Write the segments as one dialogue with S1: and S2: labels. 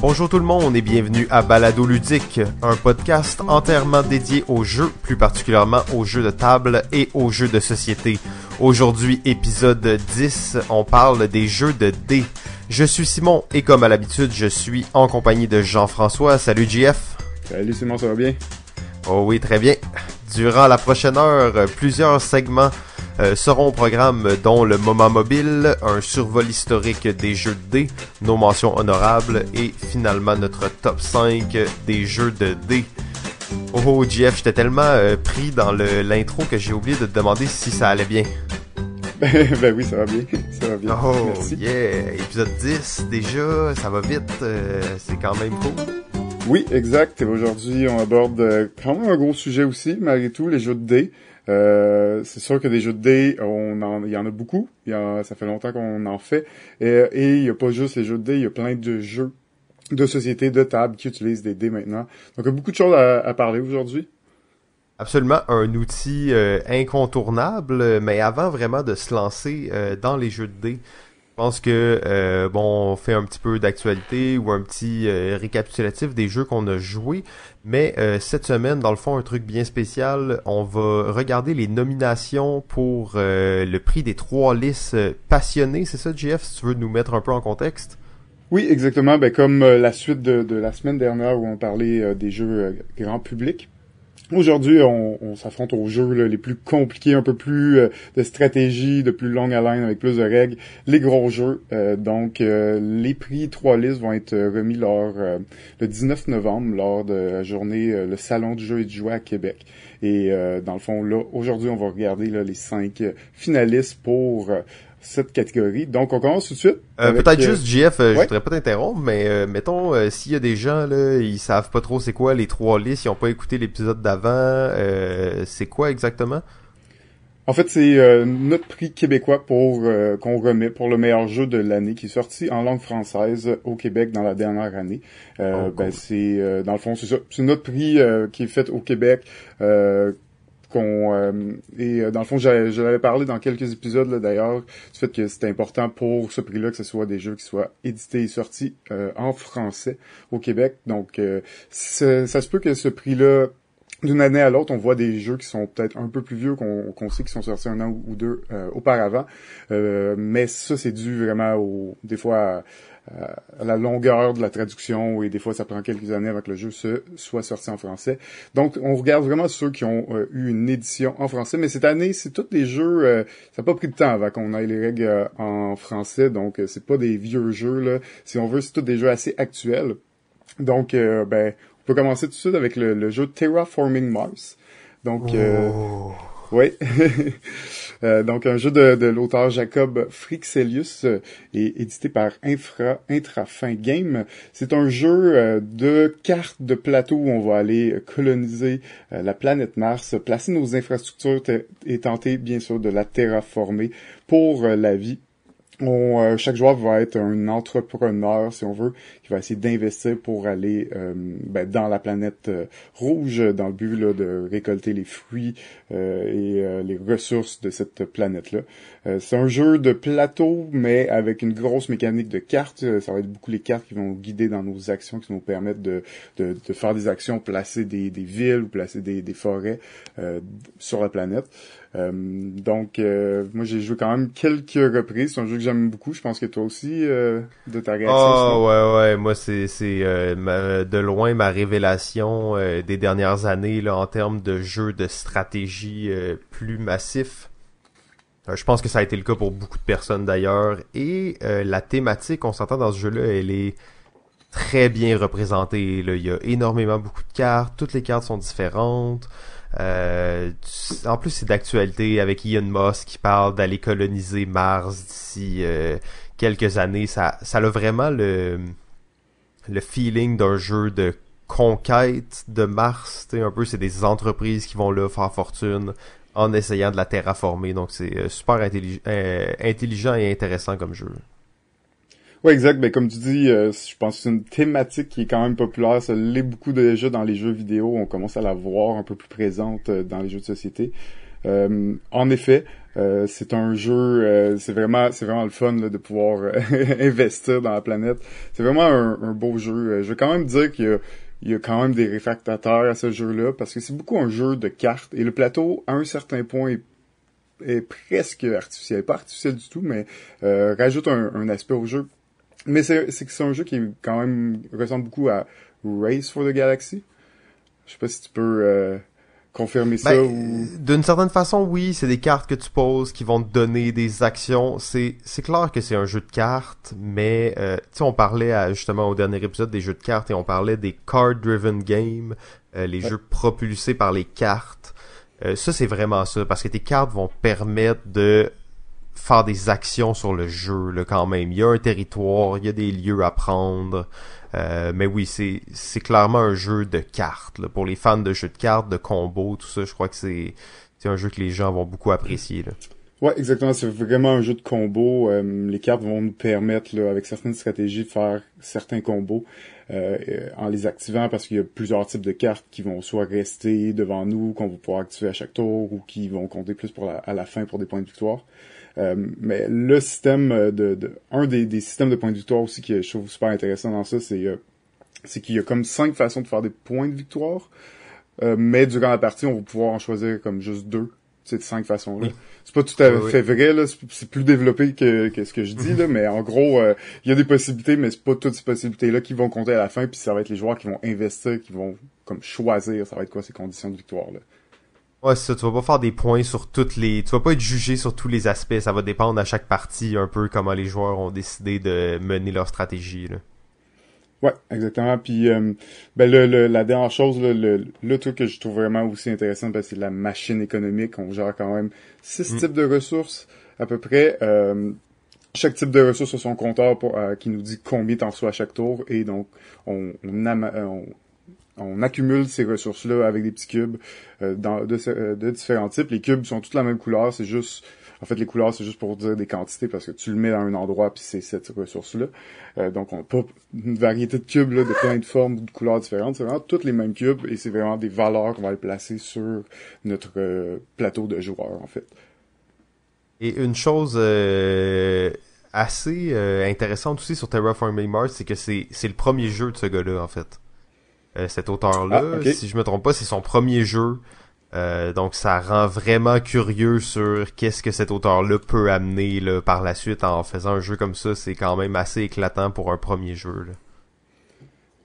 S1: Bonjour tout le monde et bienvenue à Balado Ludique, un podcast entièrement dédié aux jeux, plus particulièrement aux jeux de table et aux jeux de société. Aujourd'hui, épisode 10, on parle des jeux de dés. Je suis Simon et comme à l'habitude, je suis en compagnie de Jean-François. Salut JF.
S2: Salut Simon, ça va bien?
S1: Oh oui, très bien. Durant la prochaine heure, plusieurs segments euh, seront au programme dont le moment mobile, un survol historique des jeux de dés, nos mentions honorables et finalement notre top 5 des jeux de dés. Oh Jeff, j'étais tellement euh, pris dans l'intro que j'ai oublié de te demander si ça allait bien.
S2: ben oui, ça va bien. Ça va bien.
S1: Oh Merci. yeah, épisode 10 déjà, ça va vite, euh, c'est quand même cool.
S2: Oui, exact. Aujourd'hui, on aborde quand même un gros sujet aussi, malgré tout, les jeux de dés. Euh, c'est sûr que des jeux de dés, il y en a beaucoup. Ça fait longtemps qu'on en fait. Et, il n'y a pas juste les jeux de dés, il y a plein de jeux de société, de table qui utilisent des dés maintenant. Donc, il y a beaucoup de choses à, parler aujourd'hui.
S1: Absolument, un outil euh, incontournable, mais avant vraiment de se lancer euh, dans les jeux de dés, je pense que bon, on fait un petit peu d'actualité ou un petit récapitulatif des jeux qu'on a joués. Mais euh, cette semaine, dans le fond, un truc bien spécial, on va regarder les nominations pour le prix des trois listes passionnés. C'est ça, Jeff, si tu veux nous mettre un peu en contexte?
S2: Oui, exactement. Ben, comme la suite de, de, la semaine dernière où on parlait des jeux grand public. Aujourd'hui, on, s'affronte aux jeux les plus compliqués, un peu plus euh, de stratégie, de plus longue haleine, avec plus de règles, les gros jeux. Euh, donc, euh, les prix trois listes vont être remis lors le 19 novembre, lors de la journée le Salon du jeu et du jouet à Québec. Et dans le fond, là, aujourd'hui, on va regarder les cinq finalistes pour cette catégorie. Donc, on commence tout de suite.
S1: Euh, peut-être juste, JF, euh, je voudrais pas t'interrompre, mais euh, mettons, s'il y a des gens, là, ils savent pas trop c'est quoi les trois listes, ils ont pas écouté l'épisode d'avant, c'est quoi exactement?
S2: En fait, c'est notre prix québécois pour qu'on remet pour le meilleur jeu de l'année qui est sorti en langue française au Québec dans la dernière année. Oh, ben, c'est dans le fond c'est ça, c'est notre prix qui est fait au Québec qu'on euh, et euh, dans le fond je l'avais parlé dans quelques épisodes d'ailleurs du fait que c'était important pour ce prix-là que ce soit des jeux qui soient édités et sortis euh, en français au Québec donc ça se peut que ce prix-là d'une année à l'autre, on voit des jeux qui sont peut-être un peu plus vieux qu'on sait qui sont sortis un an ou, deux auparavant. mais ça, c'est dû vraiment au, des fois à la longueur de la traduction et des fois ça prend quelques années avant que le jeu se soit sorti en français. Donc on regarde vraiment ceux qui ont euh, eu une édition en français, mais cette année c'est tous des jeux, euh, ça n'a pas pris de temps avant qu'on ait les règles euh, en français, donc c'est pas des vieux jeux là. Si on veut, c'est tous des jeux assez actuels. Donc ben on peut commencer tout de suite avec le, jeu Terraforming Mars. Donc oh. Oui. Euh, donc, un jeu de, l'auteur Jacob Frixelius euh, et édité par Infra, Intrafin Game. C'est un jeu euh, de cartes de plateau où on va aller coloniser la planète Mars, placer nos infrastructures et tenter, bien sûr, de la terraformer pour la vie euh, chaque joueur va être un entrepreneur, si on veut, qui va essayer d'investir pour aller euh, ben, dans la planète euh, rouge, dans le but là, de récolter les fruits et les ressources de cette planète-là. c'est un jeu de plateau, mais avec une grosse mécanique de cartes. Ça va être beaucoup les cartes qui vont guider dans nos actions, qui vont nous permettre de, de, de faire des actions, placer des, des villes ou placer des, des forêts sur la planète. Euh, donc, euh, moi, j'ai joué quand même quelques reprises. C'est un jeu que j'aime beaucoup. Je pense que toi aussi, euh, de ta réaction.
S1: Oh, ouais, ouais. Moi, c'est c'est de loin ma révélation des dernières années là en termes de jeux de stratégie plus massifs. je pense que ça a été le cas pour beaucoup de personnes d'ailleurs. Et la thématique, on s'entend dans ce jeu-là, elle est très bien représentée. Là. Il y a énormément beaucoup de cartes. Toutes les cartes sont différentes. Euh, en plus, c'est d'actualité avec Elon Musk qui parle d'aller coloniser Mars d'ici euh, quelques années. Ça, ça a vraiment le, le feeling d'un jeu de conquête de Mars. Un peu, c'est des entreprises qui vont là faire fortune en essayant de la terraformer. Donc, c'est euh, super intelligent et intéressant comme jeu.
S2: Oui, exact. Ben, comme tu dis, euh, je pense que c'est une thématique qui est quand même populaire. Ça l'est beaucoup déjà dans les jeux vidéo. On commence à la voir un peu plus présente euh, dans les jeux de société. en effet, c'est un jeu, c'est vraiment, c'est vraiment le fun de pouvoir investir dans la planète. C'est vraiment un, beau jeu. je vais quand même dire qu'il y a quand même des réfractateurs à ce jeu-là parce que c'est beaucoup un jeu de cartes et le plateau à un certain point est, presque artificiel, pas artificiel du tout, mais euh, rajoute un, aspect au jeu. Mais c'est c'est c'est un jeu qui quand même ressemble beaucoup à Race for the Galaxy. Je sais pas si tu peux confirmer ça
S1: ben,
S2: ou...
S1: D'une certaine façon, oui, c'est des cartes que tu poses qui vont te donner des actions. C'est c'est clair que c'est un jeu de cartes, mais euh, tu sais, on parlait justement au dernier épisode des jeux de cartes et on parlait des card-driven games, euh, les jeux propulsés par les cartes. Euh, ça, c'est vraiment ça, parce que tes cartes vont permettre de faire des actions sur le jeu, là, quand même. Il y a un territoire, il y a des lieux à prendre. Euh, mais oui, c'est clairement un jeu de cartes. Pour les fans de jeux de cartes, de combos, tout ça, je crois que c'est un jeu que les gens vont beaucoup apprécier. Là.
S2: Ouais, exactement. C'est vraiment un jeu de combos. Euh, les cartes vont nous permettre, avec certaines stratégies, de faire certains combos euh, en les activant parce qu'il y a plusieurs types de cartes qui vont soit rester devant nous, qu'on va pouvoir activer à chaque tour, ou qui vont compter plus pour à la fin pour des points de victoire. Euh, mais le système de, de un des, des, systèmes de points de victoire aussi que je trouve super intéressant dans ça, c'est euh, c'est qu'il y a comme cinq façons de faire des points de victoire. Euh, mais durant la partie, on va pouvoir en choisir comme juste deux ces cinq façons-là. C'est pas tout à fait vrai, là. C'est plus développé que, que, ce que je dis, là. Mais en gros, il y a des possibilités, mais c'est pas toutes ces possibilités-là qui vont compter à la fin. Puis ça va être les joueurs qui vont investir, qui vont comme choisir, ça va être quoi ces conditions de victoire-là.
S1: Ouais, c'est ça, tu vas pas faire des points sur toutes les... Tu vas pas être jugé sur tous les aspects, ça va dépendre à chaque partie un peu comment les joueurs ont décidé de mener leur stratégie, là.
S2: Ouais, exactement. Puis euh, ben le, la dernière chose, le, le truc que je trouve vraiment aussi intéressant, ben, c'est la machine économique. On gère quand même six mm. types de ressources à peu près. Euh, chaque type de ressource a son compteur pour, euh, qui nous dit combien t'en reçois à chaque tour. Et donc, on, on, on, on accumule ces ressources-là avec des petits cubes euh, dans, de, euh, de, différents types. Les cubes sont tous la même couleur, c'est juste... En fait, les couleurs, c'est juste pour dire des quantités parce que tu le mets dans un endroit puis c'est cette ressource-là. Euh, donc, on n'a pas une variété de cubes là, de plein de formes ou de couleurs différentes. C'est vraiment tous les mêmes cubes et c'est vraiment des valeurs qu'on va aller placer sur notre plateau de joueurs, en fait.
S1: Et une chose assez intéressante aussi sur Terraforming Mars, c'est que c'est le premier jeu de ce gars-là, en fait. Euh, cet auteur-là. Ah, si je me trompe pas, c'est son premier jeu. Euh, donc ça rend vraiment curieux sur qu'est-ce que cet auteur-là peut amener là, par la suite en faisant un jeu comme ça. C'est quand même assez éclatant pour un premier jeu. Là.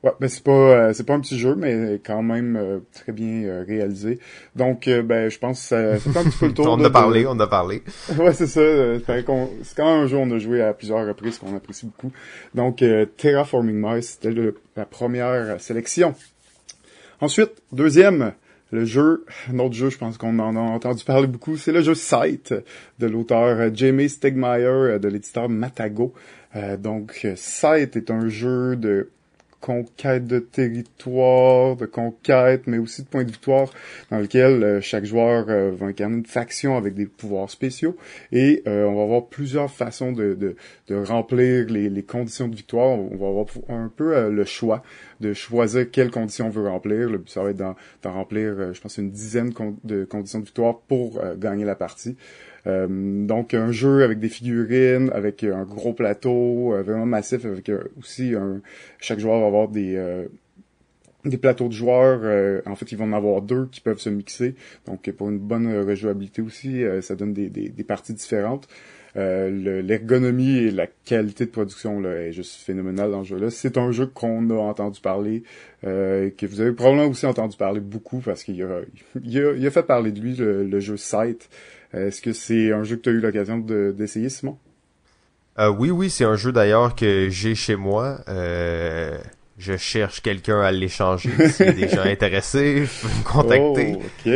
S2: Ouais, ben c'est pas euh, c'est pas un petit jeu, mais quand même euh, très bien euh, réalisé. Donc ben je pense que ça, fait un petit peu le tour.
S1: on en a parlé, on on a parlé.
S2: ouais, c'est ça. c'est quand même un jeu on a joué à plusieurs reprises qu'on apprécie beaucoup. Donc Terraforming Mars, c'était la première sélection. Ensuite, deuxième, le jeu, un autre jeu, je pense qu'on en a entendu parler beaucoup, c'est le jeu Sight de l'auteur Jamie Stegmaier de l'éditeur Matago. donc Sight est un jeu de conquête de territoire, de conquête, mais aussi de points de victoire, dans lequel euh, chaque joueur euh, va incarner une faction avec des pouvoirs spéciaux. Et euh, on va avoir plusieurs façons de, de, de remplir les, les, conditions de victoire. On va avoir un peu le choix de choisir quelles conditions on veut remplir. Le but, ça va être d'en remplir, je pense, une dizaine de conditions de victoire pour gagner la partie. Euh, donc un jeu avec des figurines, avec un gros plateau, euh, vraiment massif, avec euh, aussi un, chaque joueur va avoir des des plateaux de joueurs, en fait, ils vont en avoir deux qui peuvent se mixer. Donc, pour une bonne rejouabilité aussi, ça donne des, des, des, parties différentes. L'ergonomie et la qualité de production là, est juste phénoménale dans ce jeu-là. C'est un jeu qu'on a entendu parler, que vous avez probablement aussi entendu parler beaucoup parce qu'il a, il a, il a, fait parler de lui, le, le jeu Sight. Est-ce que c'est un jeu que tu as eu l'occasion d'essayer, Simon?
S1: Euh, oui, oui, c'est un jeu d'ailleurs que j'ai chez moi. Euh, je cherche quelqu'un à l'échanger. Si y a des gens intéressés, me contacter.
S2: Oh,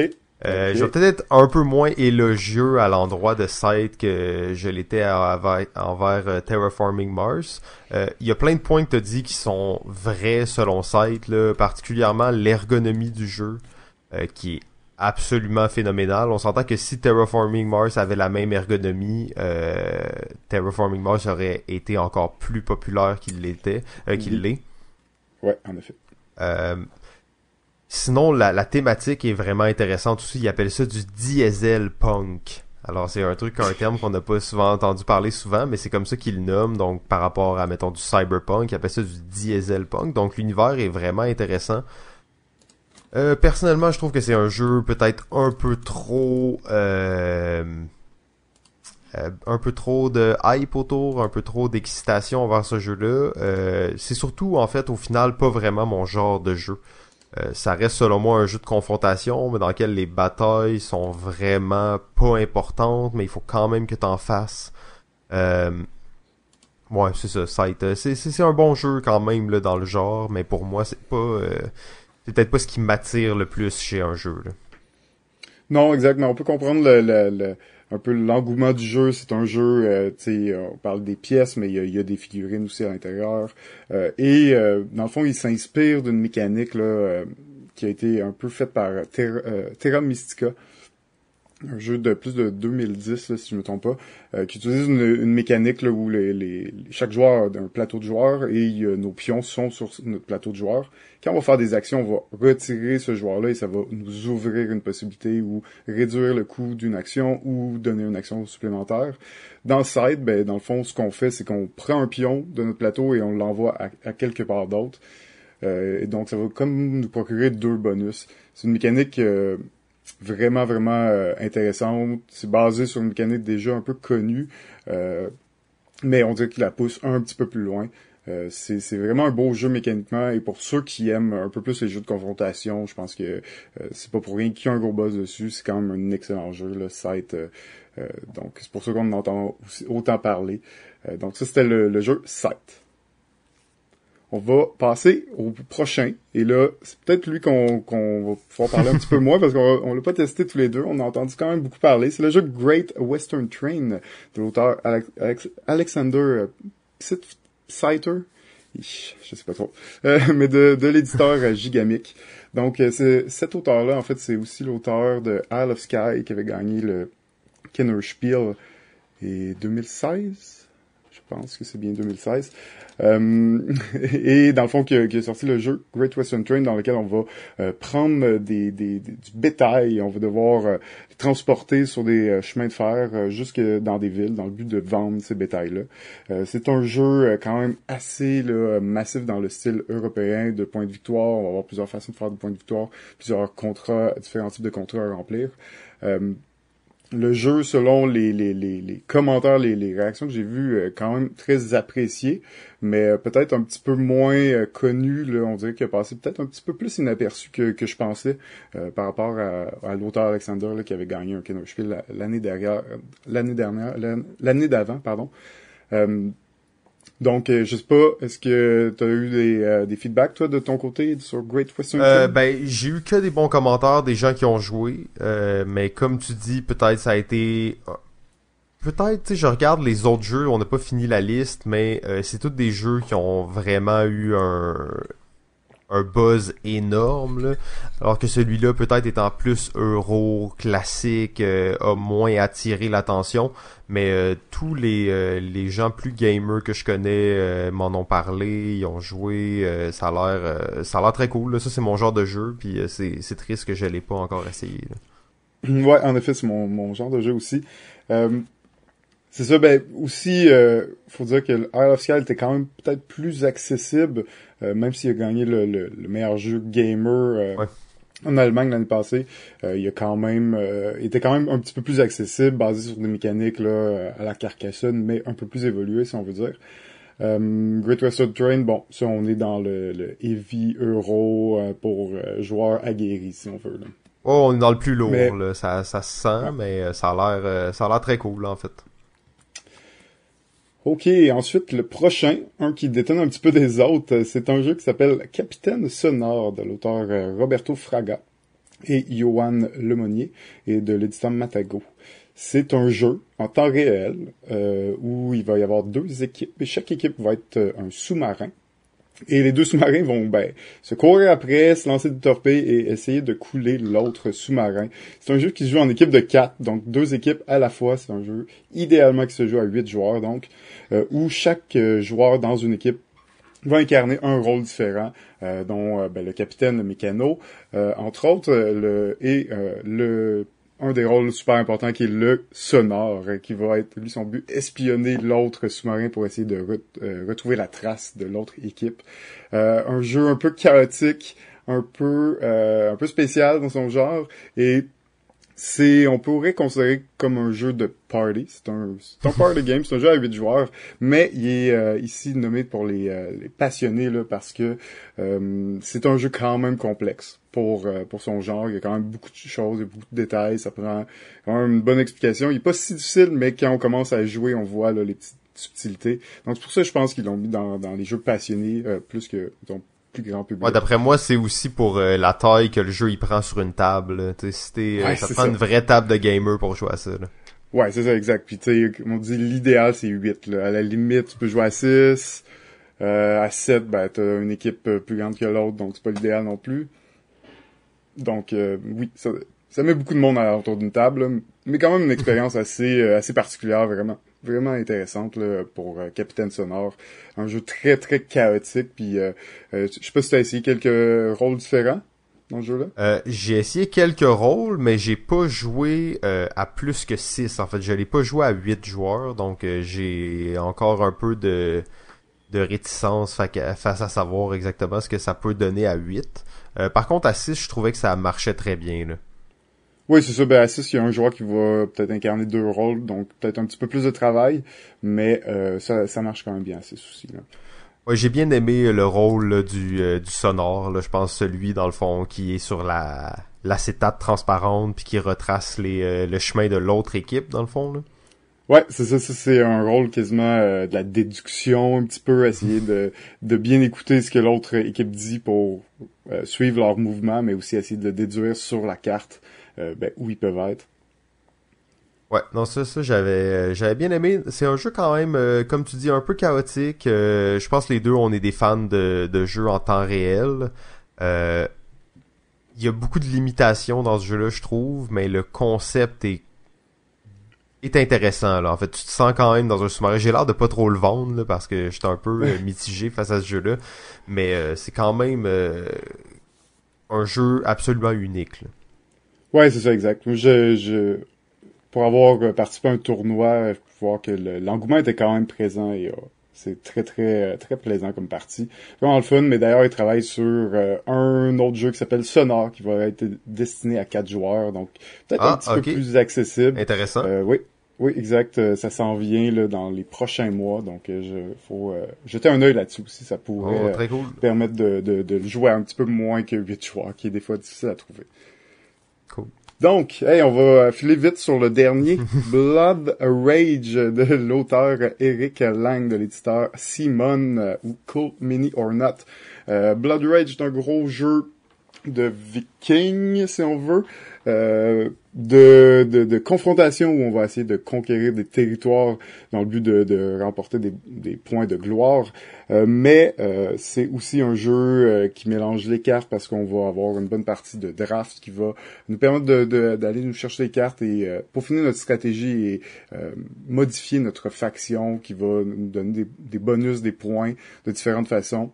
S1: euh, Je vais peut-être être un peu moins élogieux à l'endroit de site que je l'étais envers, envers Terraforming Mars. Il y a plein de points que tu as dit qui sont vrais selon site, là, particulièrement l'ergonomie du jeu, qui est absolument phénoménal. On s'entend que si Terraforming Mars avait la même ergonomie, euh, Terraforming Mars aurait été encore plus populaire qu'il l'était, euh, qu'il mhm. l'est.
S2: Ouais, en effet.
S1: Euh, Sinon, la, la thématique est vraiment intéressante aussi. Ils appellent ça du diesel punk. Alors c'est un truc, un terme qu'on n'a pas souvent entendu parler souvent, mais c'est comme ça qu'ils le nomment, donc par rapport à, mettons, du cyberpunk, ils appellent ça du diesel punk, donc l'univers est vraiment intéressant. Euh, personnellement, je trouve que c'est un jeu peut-être un peu trop... Euh, euh, un peu trop de hype autour, un peu trop d'excitation envers ce jeu-là. Euh, c'est surtout, en fait, au final, pas vraiment mon genre de jeu. Ça reste selon moi un jeu de confrontation, mais dans lequel les batailles sont vraiment pas importantes, mais il faut quand même que t'en fasses. Ouais, c'est ça. C'est, c'est, un bon jeu quand même là, dans le genre, mais pour moi, c'est pas. Euh... C'est peut-être pas ce qui m'attire le plus chez un jeu. Là.
S2: Non, exactement. On peut comprendre le, le, le un peu l'engouement du jeu. C'est un jeu, euh, tu sais, on parle des pièces, mais il y a, y a, des figurines aussi à l'intérieur. Euh, et euh, dans le fond, il s'inspire d'une mécanique là, euh, qui a été un peu faite par Terra, Terra Mystica un jeu de plus de 2010, là, si je me trompe pas, euh, qui utilise une, une mécanique là, où les, les, chaque joueur a un plateau de joueurs et nos pions sont sur notre plateau de joueurs. Quand on va faire des actions, on va retirer ce joueur-là et ça va nous ouvrir une possibilité ou réduire le coût d'une action ou donner une action supplémentaire. Dans le ben, dans le fond, ce qu'on fait, c'est qu'on prend un pion de notre plateau et on l'envoie à, à, quelque part d'autre. Euh, et donc, ça va comme nous procurer deux bonus. C'est une mécanique... Euh, vraiment, vraiment euh, intéressante. C'est basé sur une mécanique déjà un peu connue, euh, mais on dirait qu'il la pousse un petit peu plus loin. Euh, c'est vraiment un beau jeu mécaniquement et pour ceux qui aiment un peu plus les jeux de confrontation, je pense que euh, c'est pas pour rien qu'il y a un gros buzz dessus. C'est quand même un excellent jeu, le site. donc c'est pour ça qu'on en entend autant parler. donc ça c'était le, le, jeu Sight. On va passer au prochain. Et là, c'est peut-être lui qu'on va pouvoir parler un petit peu moins parce qu'on on l'a pas testé tous les deux. On a entendu quand même beaucoup parler. C'est le jeu Great Western Train de l'auteur Alex, Alexander euh, Psiter. Je sais pas trop. Euh, mais de, de l'éditeur euh, Gigamic. Donc, cet auteur-là, en fait, c'est aussi l'auteur de Isle of Sky qui avait gagné le Kenner Spiel et 2016 je pense que c'est bien 2016. Euh, et dans le fond, qui a, qui a, sorti le jeu Great Western Train, dans lequel on va euh, prendre des, des, du bétail, on va devoir euh, transporter sur des euh, chemins de fer euh, jusque dans des villes, dans le but de vendre ces bétails-là. c'est un jeu quand même assez là, massif dans le style européen de points de victoire. On va avoir plusieurs façons de faire des points de victoire, plusieurs contrats, différents types de contrats à remplir le jeu, selon les, les, les, les commentaires, les, les, réactions que j'ai vues, euh, quand même très apprécié, mais euh, peut-être un petit peu moins euh, connu. Là, on dirait qu'il a passé peut-être un petit peu plus inaperçu que, que je pensais par rapport à, à l'auteur Alexander là, qui avait gagné un Kenner l'année l'année dernière, l'année d'avant, pardon. Donc, euh, je sais pas, est-ce que tu as eu des, euh, des, feedbacks, toi, de ton côté sur Great Western
S1: euh, Ben, j'ai eu que des bons commentaires des gens qui ont joué, euh, mais comme tu dis, peut-être ça a été... Peut-être, tu sais, je regarde les autres jeux, on n'a pas fini la liste, mais c'est tous des jeux qui ont vraiment eu un, un buzz énorme, là, alors que celui-là, peut-être étant plus euro, classique, euh, a moins attiré l'attention, mais euh, tous les, euh, les gens plus gamers que je connais m'en ont parlé, ils ont joué, ça a l'air ça a l'air très cool, là. ça c'est mon genre de jeu, puis c'est, triste que je l'ai pas encore essayé.
S2: Ouais, en effet, c'est mon, mon genre de jeu aussi. C'est ça, ben aussi, euh, faut dire que Isle of Sky était quand même peut-être plus accessible, euh, même s'il a gagné le, le, meilleur jeu gamer euh, en Allemagne l'année passée. Euh, il a quand même, il était quand même un petit peu plus accessible, basé sur des mécaniques là à la Carcassonne, mais un peu plus évolué si on veut dire. Great Western Train, bon, ça on est dans le, le heavy euro pour joueurs aguerris si on veut. Là.
S1: Oh, on est dans le plus lourd, là. Ça, ça se sent, mais ça a l'air, ça a l'air très cool, là, en fait.
S2: Ok, ensuite le prochain, un qui détonne un petit peu des autres, c'est un jeu qui s'appelle Capitaine Sonore de l'auteur euh, Roberto Fraga et Johan Lemonnier et de l'éditeur Matago. C'est un jeu en temps réel euh, où il va y avoir deux équipes et chaque équipe va être euh, un sous-marin et les deux sous-marins vont ben, se courir après, se lancer des torpilles et essayer de couler l'autre sous-marin. C'est un jeu qui se joue en équipe de quatre, donc deux équipes à la fois. C'est un jeu idéalement qui se joue à huit joueurs, donc euh, où chaque euh, joueur dans une équipe va incarner un rôle différent, dont ben, le capitaine le mécano, entre autres, le, et le un des rôles super importants qui est le sonore, qui va être, lui, son but, espionner l'autre sous-marin pour essayer de retrouver la trace de l'autre équipe. un jeu un peu chaotique, un peu un peu spécial dans son genre et c'est, on pourrait considérer comme un jeu de party. C'est un, un party game, c'est un jeu à 8 joueurs, mais il est euh, ici nommé pour les, euh, les passionnés là, parce que euh, c'est un jeu quand même complexe pour pour son genre. Il y a quand même beaucoup de choses, beaucoup de détails. Ça prend quand même une bonne explication. Il est pas si difficile, mais quand on commence à jouer, on voit là, les petites subtilités. Donc c'est pour ça je pense qu'ils l'ont mis dans, dans les jeux passionnés plus que donc, plus grand public.
S1: Ouais, d'après moi, c'est aussi pour euh, la taille que le jeu il prend sur une table. Tu sais, euh, ça prend une vraie table de gamer pour jouer à ça. Là.
S2: Ouais, c'est ça, exact. Puis tu sais, on dit l'idéal c'est 8. Là. À la limite, tu peux jouer à 6. Euh, à 7, ben t'as une équipe euh, plus grande que l'autre, donc c'est pas l'idéal non plus. Donc oui, ça, ça met beaucoup de monde autour d'une table, mais quand même une expérience assez assez particulière vraiment vraiment intéressante là, pour euh, Capitaine Sonore. Un jeu très très chaotique. Puis euh, euh, je sais pas si tu as essayé quelques rôles différents dans ce jeu-là?
S1: j'ai essayé quelques rôles, mais j'ai pas joué à plus que 6. En fait, je l'ai pas joué à 8 joueurs, donc j'ai encore un peu de de réticence face à savoir exactement ce que ça peut donner à 8. par contre, à 6, je trouvais que ça marchait très bien. Là.
S2: Oui, c'est ça. Ben, à 6, il y a un joueur qui va peut-être incarner deux rôles, donc peut-être un petit peu plus de travail, mais euh, ça, ça marche quand même bien à 6 aussi. Là.
S1: Ouais, j'ai bien aimé le rôle du, euh, du sonore. Là. Je pense celui, dans le fond, qui est sur la l'acétate transparente puis qui retrace les, euh, le chemin de l'autre équipe, dans le fond. Là.
S2: Ouais, c'est ça, c'est un rôle quasiment de la déduction un petit peu, essayer de, de bien écouter ce que l'autre équipe dit pour suivre leur mouvement, mais aussi essayer de déduire sur la carte euh, ben, où ils peuvent être.
S1: Ouais, non, ça, ça j'avais, euh, j'avais bien aimé. C'est un jeu quand même, euh, comme tu dis, un peu chaotique. je pense que les deux, on est des fans de, de jeux en temps réel. Il y a beaucoup de limitations dans ce jeu-là, je trouve, mais le concept est est intéressant là. En fait, tu te sens quand même dans un sous-marin. J'ai l'air de pas trop le vendre là, parce que j'étais un peu mitigé face à ce jeu-là, mais c'est quand même un jeu absolument unique. Là.
S2: Ouais, c'est ça, exact. Je, je, pour avoir euh, participé à un tournoi, je peux voir que l'engouement était quand même présent et euh, c'est très, très, très plaisant comme partie. Vraiment le fun, mais d'ailleurs, il travaille sur euh, un autre jeu qui s'appelle Sonore, qui va être destiné à quatre joueurs, donc peut-être un ah, petit peu plus accessible.
S1: Intéressant.
S2: oui. Oui, exact. Ça s'en vient là, dans les prochains mois, donc je faut jeter un œil là-dessus si ça pourrait
S1: oh,
S2: permettre de, de, de jouer un petit peu moins que 8 joueurs, qui est des fois difficile à trouver. Donc, hey, on va filer vite sur le dernier, Blood Rage de l'auteur Eric Lang, de l'éditeur Simon euh, ou Cool Mini or Not. Euh, Blood Rage est un gros jeu de viking, si on veut, euh, de, de, confrontation où on va essayer de conquérir des territoires dans le but de, remporter des, points de gloire. Euh, mais euh, c'est aussi un jeu qui mélange les cartes parce qu'on va avoir une bonne partie de draft qui va nous permettre d'aller nous chercher les cartes et pour finir notre stratégie et modifier notre faction qui va nous donner des bonus, des points de différentes façons.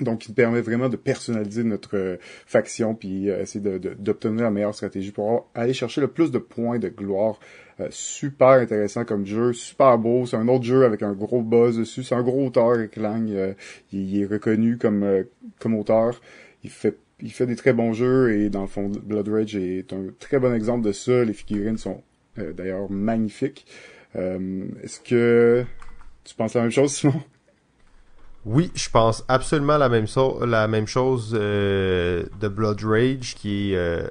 S2: Donc, il permet vraiment de personnaliser notre euh, faction puis euh, essayer d'obtenir la meilleure stratégie pour aller chercher le plus de points de gloire. Euh, super intéressant comme jeu, super beau. C'est un autre jeu avec un gros buzz dessus. C'est un gros auteur, Klang. il, est reconnu comme comme auteur. Il fait il fait des très bons jeux et dans le fond, Blood Rage est un très bon exemple de ça. Les figurines sont d'ailleurs magnifiques. Est-ce que tu penses la même chose, Simon?
S1: Oui, je pense absolument la même, chose euh, de Blood Rage, qui est euh,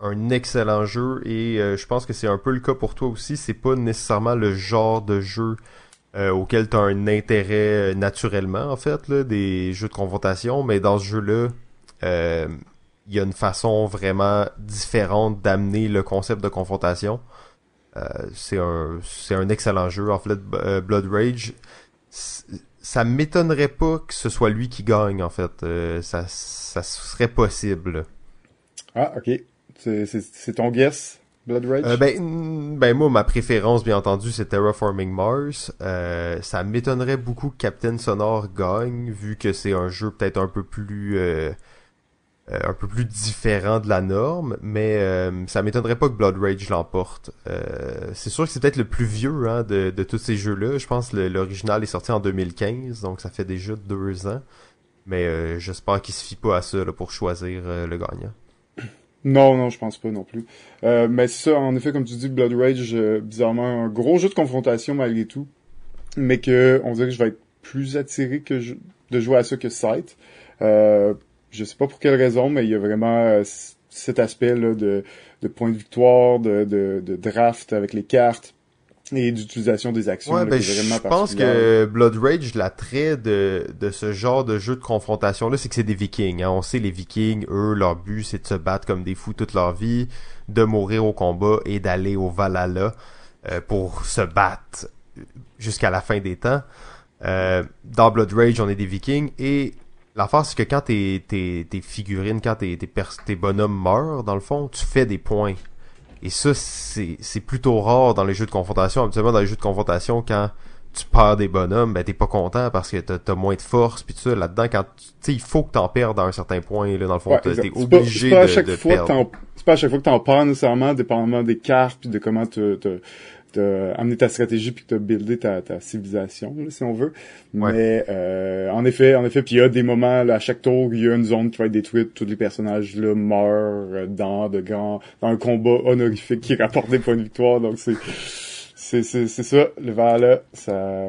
S1: un excellent jeu, et euh, je pense que c'est un peu le cas pour toi aussi. C'est pas nécessairement le genre de jeu auquel tu as un intérêt naturellement, en fait, là, des jeux de confrontation, mais dans ce jeu-là, il y a une façon vraiment différente d'amener le concept de confrontation. c'est un c'est un excellent jeu en fait Blood Rage ça m'étonnerait pas que ce soit lui qui gagne, en fait. Euh, ça, ça serait possible.
S2: Ah, ok. C'est ton guess, Blood Rage?
S1: Euh, ben, Ben moi, ma préférence, bien entendu, c'est Terraforming Mars. Euh, ça m'étonnerait beaucoup que Captain Sonore gagne, vu que c'est un jeu peut-être un peu plus euh, euh, un peu plus différent de la norme, mais euh, ça m'étonnerait pas que Blood Rage l'emporte. Euh, c'est sûr que c'est peut-être le plus vieux hein, de, de tous ces jeux-là. Je pense que l'original est sorti en 2015, donc ça fait déjà deux ans. Mais j'espère qu'il se fie pas à ça là, pour choisir le gagnant.
S2: Non, non, je pense pas non plus. Euh, mais ça, en effet, comme tu dis, Blood Rage, euh, bizarrement, un gros jeu de confrontation malgré tout, mais que on dirait que je vais être plus attiré que de jouer à ça que Sight. Euh, je sais pas pour quelle raison, mais il y a vraiment euh, cet aspect là de, de point de victoire, de, de, de draft avec les cartes et d'utilisation des actions.
S1: Ouais, ben, je pense que Blood Rage, l'attrait de, de ce genre de jeu de confrontation-là, c'est que c'est des vikings. Hein. On sait, les vikings, eux, leur but, c'est de se battre comme des fous toute leur vie, de mourir au combat et d'aller au Valhalla euh, pour se battre jusqu'à la fin des temps. Euh, dans Blood Rage, on est des vikings et l'affaire, c'est que quand tes, tes, tes figurines, quand tes, tes, tes bonhommes meurent, dans le fond, tu fais des points et ça, c'est plutôt rare dans les jeux de confrontation. Habituellement, dans les jeux de confrontation, quand tu perds des bonhommes, ben t'es pas content parce que t'as as moins de force puis tout ça. Là-dedans, quand tu sais, il faut que t'en perdes à un certain point. Là, dans le fond, t'es obligé pas, de, de perdre.
S2: C'est pas à chaque fois que t'en perds nécessairement, dépendamment des cartes puis de comment tu t'as amené ta stratégie puis que t'as buildé ta, ta civilisation, si on veut. Mais euh, en effet, en effet, puis il y a des moments là, à chaque tour, il y a une zone qui va être détruite, tous les personnages là meurent euh, dans de grands dans un combat honorifique qui rapporte des points de victoire. Donc c'est c'est c'est c'est ça. Le Valhalla ça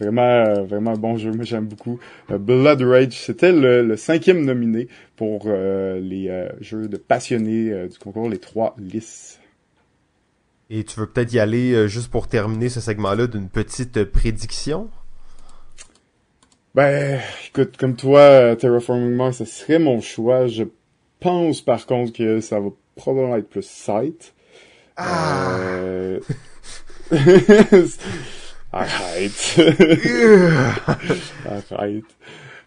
S2: vraiment vraiment un bon jeu. Moi j'aime beaucoup. Blood Rage c'était le, le, cinquième nominé pour euh, les jeux de passionnés du concours les trois listes
S1: et tu veux peut-être y aller euh, juste pour terminer ce segment-là d'une petite prédiction?
S2: Ben, écoute, comme toi, Terraforming Mars, ce serait mon choix. Je pense par contre que ça va probablement être plus Sight. Ah! Euh... Arrête.
S1: Arrête.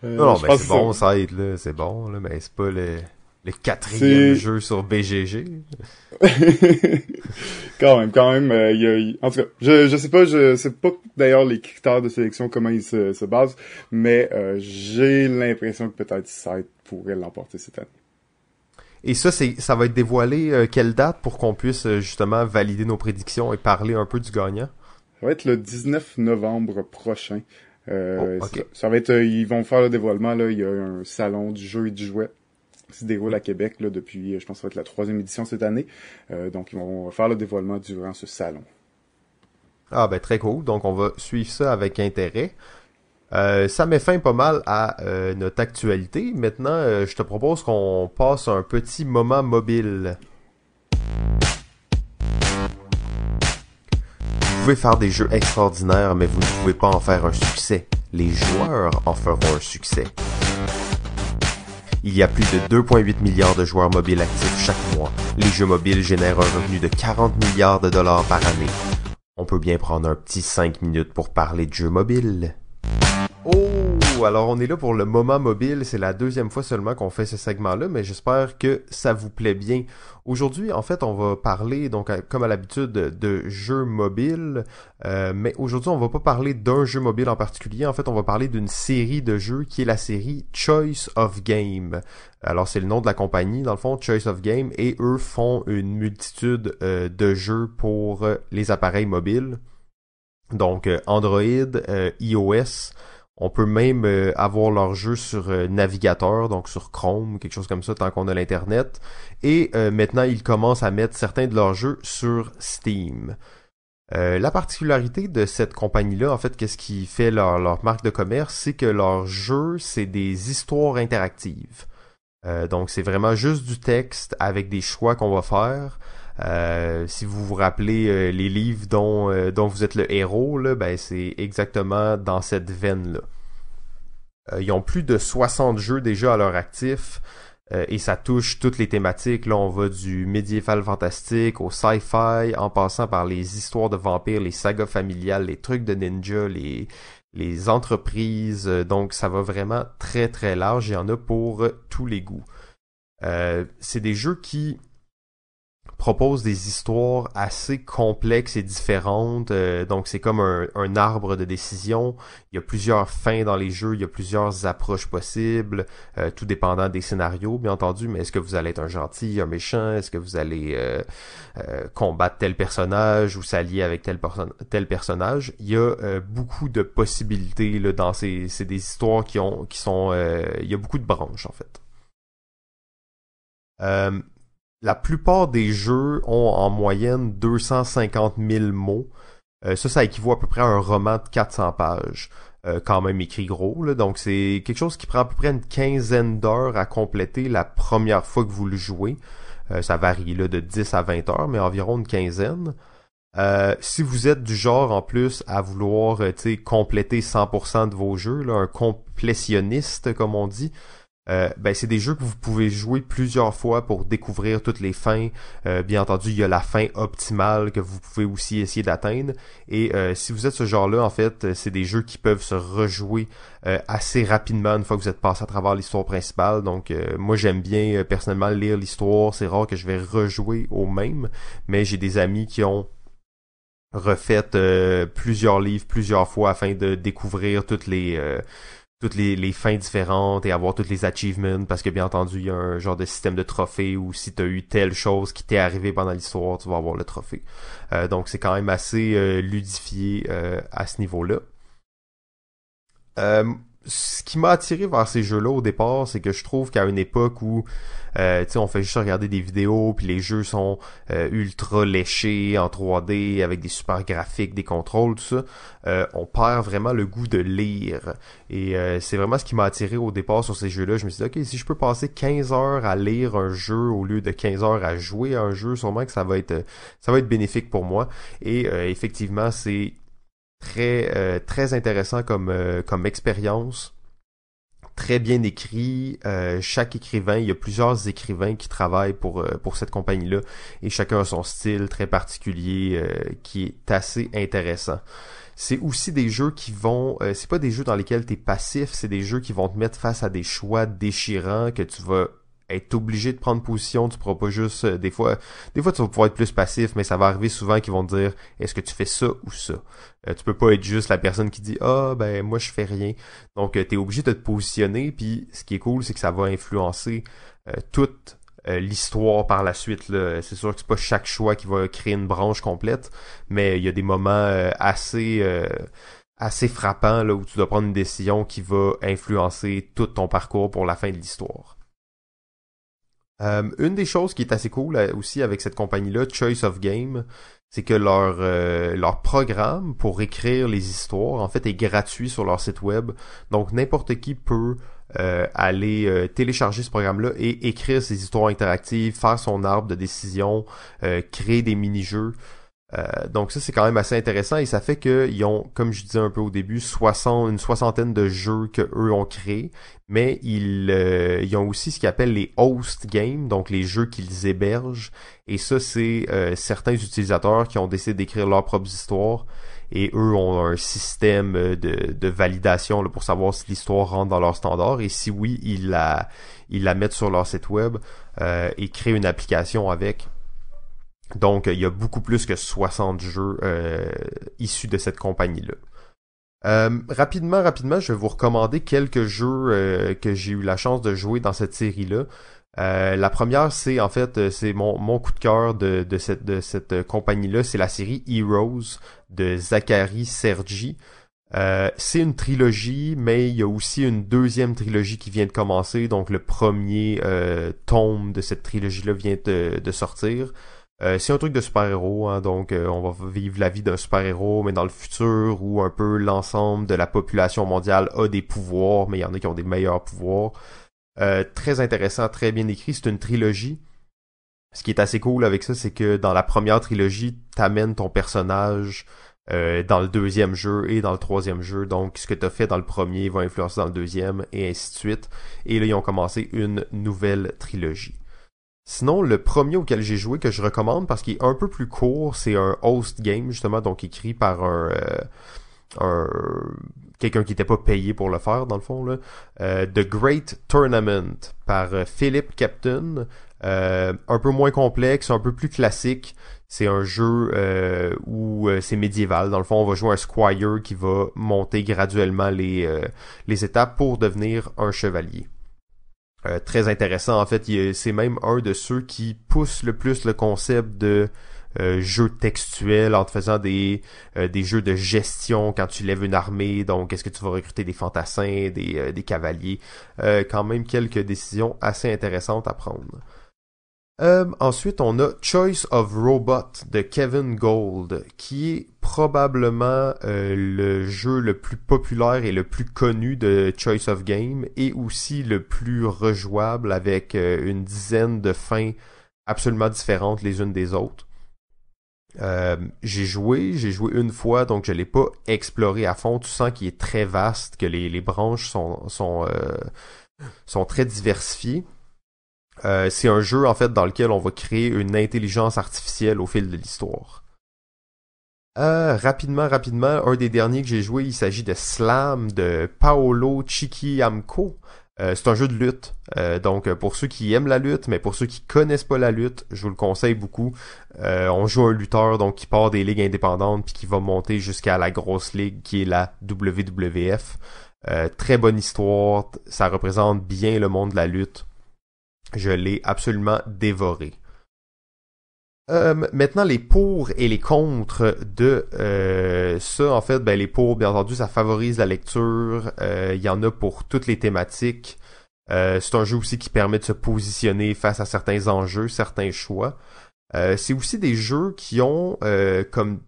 S1: Euh, non, mais c'est bon, Sight, là, c'est bon, là, mais c'est pas le le quatrième jeu sur BGG.
S2: quand même, quand même. Euh, y a, en tout cas, je, je sais pas, je sais pas d'ailleurs les critères de sélection comment ils se, se basent, mais euh, j'ai l'impression que peut-être Sight pourrait l'emporter cette année.
S1: Et ça, c'est, ça va être dévoilé euh, quelle date pour qu'on puisse justement valider nos prédictions et parler un peu du gagnant?
S2: Ça va être le 19 novembre prochain. Oh, ça, ça, va être, ils vont faire le dévoilement là. Il y a un salon du jeu et du jouet se déroule à Québec depuis, je pense la troisième édition cette année. Euh, donc, ils vont faire le dévoilement durant ce salon.
S1: Ah ben très cool. Donc, on va suivre ça avec intérêt. Euh, ça met fin pas mal à euh, notre actualité. Maintenant, je te propose qu'on passe un petit moment mobile. Vous pouvez faire des jeux extraordinaires, mais vous ne pouvez pas en faire un succès. Les joueurs en feront un succès. Il y a plus de 2,8 milliards de joueurs mobiles actifs chaque mois. Les jeux mobiles génèrent un revenu de 40 milliards de dollars par année. On peut bien prendre un petit 5 minutes pour parler de jeux mobiles. Oh, alors on est là pour le moment mobile. C'est la deuxième fois seulement qu'on fait ce segment-là, mais j'espère que ça vous plaît bien. Aujourd'hui, en fait, on va parler, donc comme à l'habitude, de jeux mobiles. Euh, mais aujourd'hui, on va pas parler d'un jeu mobile en particulier. En fait, on va parler d'une série de jeux qui est la série Choice of Game. Alors, c'est le nom de la compagnie, dans le fond, Choice of Game, et eux font une multitude euh, de jeux pour euh, les appareils mobiles. Donc, Android, iOS. On peut même euh, avoir leur jeu sur euh, navigateur, donc sur Chrome, quelque chose comme ça, tant qu'on a l'Internet. Et euh, maintenant, ils commencent à mettre certains de leurs jeux sur Steam. la particularité de cette compagnie-là, en fait, qu'est-ce qui fait leur, leur, marque de commerce, c'est que leurs jeux, c'est des histoires interactives. donc, c'est vraiment juste du texte avec des choix qu'on va faire. Si vous vous rappelez les livres dont, dont vous êtes le héros, là, ben c'est exactement dans cette veine-là. Euh, ils ont plus de 60 jeux déjà à leur actif. Euh, et ça touche toutes les thématiques. Là, on va du médiéval fantastique au sci-fi, en passant par les histoires de vampires, les sagas familiales, les trucs de ninja, les, les entreprises. Euh, donc, ça va vraiment très très large. Il y en a pour tous les goûts. c'est des jeux qui propose des histoires assez complexes et différentes. Euh, donc c'est comme un, arbre de décision. Il y a plusieurs fins dans les jeux, il y a plusieurs approches possibles, euh, tout dépendant des scénarios, bien entendu. Mais est-ce que vous allez être un gentil, un méchant? Est-ce que vous allez euh, combattre tel personnage ou s'allier avec tel, personnage? Il y a beaucoup de possibilités là, dans ces, des histoires qui ont, qui sont, il y a beaucoup de branches en fait. La plupart des jeux ont en moyenne 250 000 mots. Euh, ça, ça équivaut à peu près à un roman de 400 pages. Euh, quand même écrit gros. Là. Donc c'est quelque chose qui prend à peu près une quinzaine d'heures à compléter la première fois que vous le jouez. Euh, ça varie là, de 10 à 20 heures, mais environ une quinzaine. si vous êtes du genre en plus à vouloir compléter 100% de vos jeux, là, un complétionniste comme on dit, euh, ben c'est des jeux que vous pouvez jouer plusieurs fois pour découvrir toutes les fins. Euh, bien entendu, il y a la fin optimale que vous pouvez aussi essayer d'atteindre. Et euh, si vous êtes ce genre-là, en fait, c'est des jeux qui peuvent se rejouer assez rapidement une fois que vous êtes passé à travers l'histoire principale. Donc moi j'aime bien personnellement lire l'histoire. C'est rare que je vais rejouer au même, mais j'ai des amis qui ont refait plusieurs livres plusieurs fois afin de découvrir toutes les toutes les, les, fins différentes et avoir toutes les achievements parce que bien entendu il y a un genre de système de trophée où si tu as eu telle chose qui t'est arrivé pendant l'histoire tu vas avoir le trophée. Euh, donc c'est quand même assez euh, ludifié euh, à ce niveau là ce qui m'a attiré vers ces jeux-là au départ, c'est que je trouve qu'à une époque où euh, on fait juste regarder des vidéos, puis les jeux sont euh, ultra léchés en 3D avec des super graphiques, des contrôles, tout ça, euh, on perd vraiment le goût de lire. Et euh, c'est vraiment ce qui m'a attiré au départ sur ces jeux-là. Je me suis dit, ok, si je peux passer 15 heures à lire un jeu au lieu de 15 heures à jouer à un jeu, sûrement que ça va être ça va être bénéfique pour moi. Et effectivement, c'est très euh, très intéressant comme euh, comme expérience. Très bien écrit. Euh, chaque écrivain il y a plusieurs écrivains qui travaillent pour pour cette compagnie là et chacun a son style très particulier qui est assez intéressant. C'est aussi des jeux qui vont c'est pas des jeux dans lesquels tu es passif. C'est des jeux qui vont te mettre face à des choix déchirants que tu vas être obligé de prendre position, tu pourras pas juste euh, des fois des fois tu vas pouvoir être plus passif, mais ça va arriver souvent qu'ils vont te dire est-ce que tu fais ça ou ça? Euh, tu peux pas être juste la personne qui dit "Ah ben moi je fais rien." Donc euh, tu es obligé de te positionner puis ce qui est cool c'est que ça va influencer toute l'histoire par la suite c'est sûr que c'est pas chaque choix qui va créer une branche complète, mais il y a des moments assez assez frappants là où tu dois prendre une décision qui va influencer tout ton parcours pour la fin de l'histoire. Euh, une des choses qui est assez cool euh, aussi avec cette compagnie-là, Choice of Game, c'est que leur euh, leur programme pour écrire les histoires en fait est gratuit sur leur site web. Donc n'importe qui peut aller télécharger ce programme-là et écrire ses histoires interactives, faire son arbre de décision, créer des mini-jeux. Euh, donc ça c'est quand même assez intéressant et ça fait qu'ils ont, comme je disais un peu au début, 60, une soixantaine de jeux que eux ont créés, mais ils, euh, ils ont aussi ce qu'ils appellent les host games, donc les jeux qu'ils hébergent. Et ça c'est euh, certains utilisateurs qui ont décidé d'écrire leurs propres histoires et eux ont un système de, de validation là, pour savoir si l'histoire rentre dans leur standard et si oui ils la ils la mettent sur leur site web et créent une application avec donc, il y a beaucoup plus que 60 jeux euh, issus de cette compagnie-là. Euh, rapidement, rapidement, je vais vous recommander quelques jeux euh, que j'ai eu la chance de jouer dans cette série-là. la première, c'est en fait, c'est mon, coup de cœur de, cette, de cette compagnie-là, c'est la série Heroes de Zachary Sergi. c'est une trilogie, mais il y a aussi une deuxième trilogie qui vient de commencer. Donc le premier tome de cette trilogie-là vient de sortir. Euh, c'est un truc de super-héros, hein, donc euh, on va vivre la vie d'un super-héros, mais dans le futur où un peu l'ensemble de la population mondiale a des pouvoirs, mais il y en a qui ont des meilleurs pouvoirs. Euh, très intéressant, très bien écrit, c'est une trilogie. Ce qui est assez cool avec ça, c'est que dans la première trilogie, t'amènes ton personnage dans le deuxième jeu et dans le troisième jeu. Donc, ce que t'as fait dans le premier va influencer dans le deuxième et ainsi de suite. Et là, ils ont commencé une nouvelle trilogie. Sinon, le premier auquel j'ai joué que je recommande parce qu'il est un peu plus court, c'est un host game justement, donc écrit par un euh, quelqu'un qui n'était pas payé pour le faire dans le fond là. The Great Tournament par Philip Captain, un peu moins complexe, un peu plus classique. C'est un jeu euh, où c'est médiéval. Dans le fond, on va jouer un squire qui va monter graduellement les, les étapes pour devenir un chevalier. Euh, très intéressant. En fait, c'est même un de ceux qui poussent le plus le concept de euh, jeu textuel en te faisant des, euh, des jeux de gestion quand tu lèves une armée. Donc, est-ce que tu vas recruter des fantassins, des, des cavaliers? quand même quelques décisions assez intéressantes à prendre. Euh, ensuite, on a Choice of Robot de Kevin Gold, qui est probablement euh, le jeu le plus populaire et le plus connu de Choice of Game, et aussi le plus rejouable avec euh, une dizaine de fins absolument différentes les unes des autres. j'ai joué, j'ai joué une fois, donc je l'ai pas exploré à fond. Tu sens qu'il est très vaste, que les, les branches sont, sont, sont très diversifiées. Euh, c'est un jeu en fait dans lequel on va créer une intelligence artificielle au fil de l'histoire. Euh, rapidement, rapidement, un des derniers que j'ai joué, il s'agit de Slam de Paolo Chiquiamco. Euh, c'est un jeu de lutte. donc pour ceux qui aiment la lutte, mais pour ceux qui connaissent pas la lutte, je vous le conseille beaucoup. on joue un lutteur donc qui part des ligues indépendantes puis qui va monter jusqu'à la grosse ligue qui est la WWF. très bonne histoire, ça représente bien le monde de la lutte. Je l'ai absolument dévoré. Euh, maintenant, les pour et les contre de euh, ça, en fait, ben, les pour, bien entendu, ça favorise la lecture. Euh, il y en a pour toutes les thématiques. c'est un jeu aussi qui permet de se positionner face à certains enjeux, certains choix. c'est aussi des jeux qui ont comme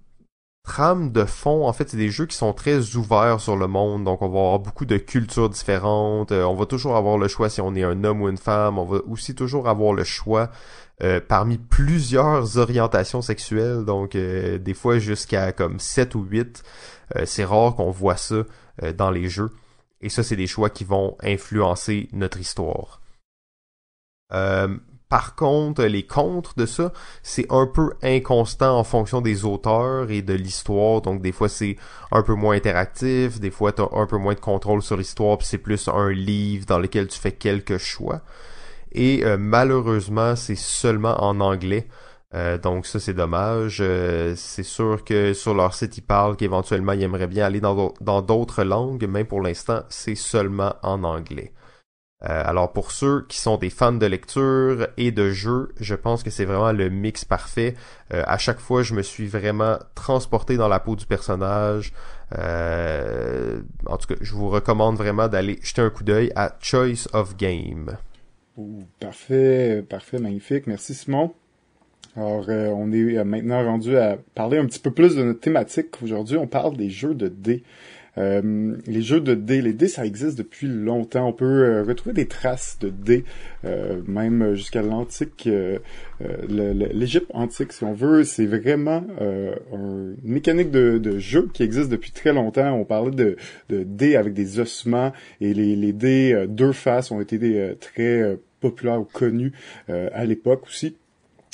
S1: trame de fond, en fait, c'est des jeux qui sont très ouverts sur le monde, donc on va avoir beaucoup de cultures différentes, euh, on va toujours avoir le choix si on est un homme ou une femme, on va aussi toujours avoir le choix euh, parmi plusieurs orientations sexuelles, donc euh, des fois jusqu'à comme 7 ou 8, c'est rare qu'on voit ça dans les jeux, et ça c'est des choix qui vont influencer notre histoire. Par contre, les contres de ça, c'est un peu inconstant en fonction des auteurs et de l'histoire. Donc des fois c'est un peu moins interactif, des fois t'as un peu moins de contrôle sur l'histoire, puis c'est plus un livre dans lequel tu fais quelques choix. Et euh, malheureusement, c'est seulement en anglais. Euh, donc ça c'est dommage. Euh, c'est sûr que sur leur site ils parlent qu'éventuellement ils aimeraient bien aller dans d'autres langues, mais pour l'instant c'est seulement en anglais. Euh, alors pour ceux qui sont des fans de lecture et de jeux, je pense que c'est vraiment le mix parfait. Euh, à chaque fois, je me suis vraiment transporté dans la peau du personnage. Euh, en tout cas, je vous recommande vraiment d'aller jeter un coup d'œil à Choice of Game.
S2: parfait, parfait, magnifique. Merci Simon. Alors, on est maintenant rendu à parler un petit peu plus de notre thématique. Aujourd'hui, on parle des jeux de dés. Euh, les jeux de dés, les dés, ça existe depuis longtemps. On peut euh, retrouver des traces de dés, euh, même jusqu'à l'antique, l'Égypte antique, si on veut. C'est vraiment une mécanique de, jeu qui existe depuis très longtemps. On parlait de, dés avec des ossements et les dés deux faces ont été très populaires ou connus à l'époque aussi.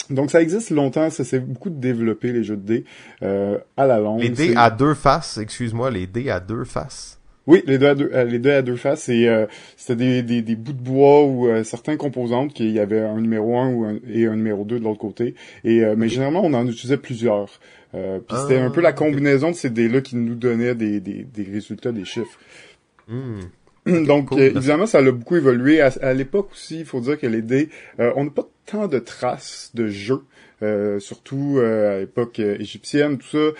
S2: Donc ça existe longtemps, ça s'est beaucoup développé les jeux de dés euh, à la longue.
S1: Les dés à deux faces, excuse-moi, les dés à deux faces.
S2: Oui, les dés à deux, euh, les dés à deux faces, c'est euh, c'était des, des, bouts de bois ou euh, certains composantes qu'il y avait un numéro 1 ou et un numéro 2 de l'autre côté. Et mais généralement on en utilisait plusieurs. puis c'était un peu la ah, combinaison de ces dés là qui nous donnait des, des, des résultats, des chiffres. Hmm. Donc, évidemment, ça a beaucoup évolué. À, l'époque aussi, il faut dire que les dés, on n'a pas tant de traces de jeux, euh, surtout euh, à l'époque euh, égyptienne, tout ça.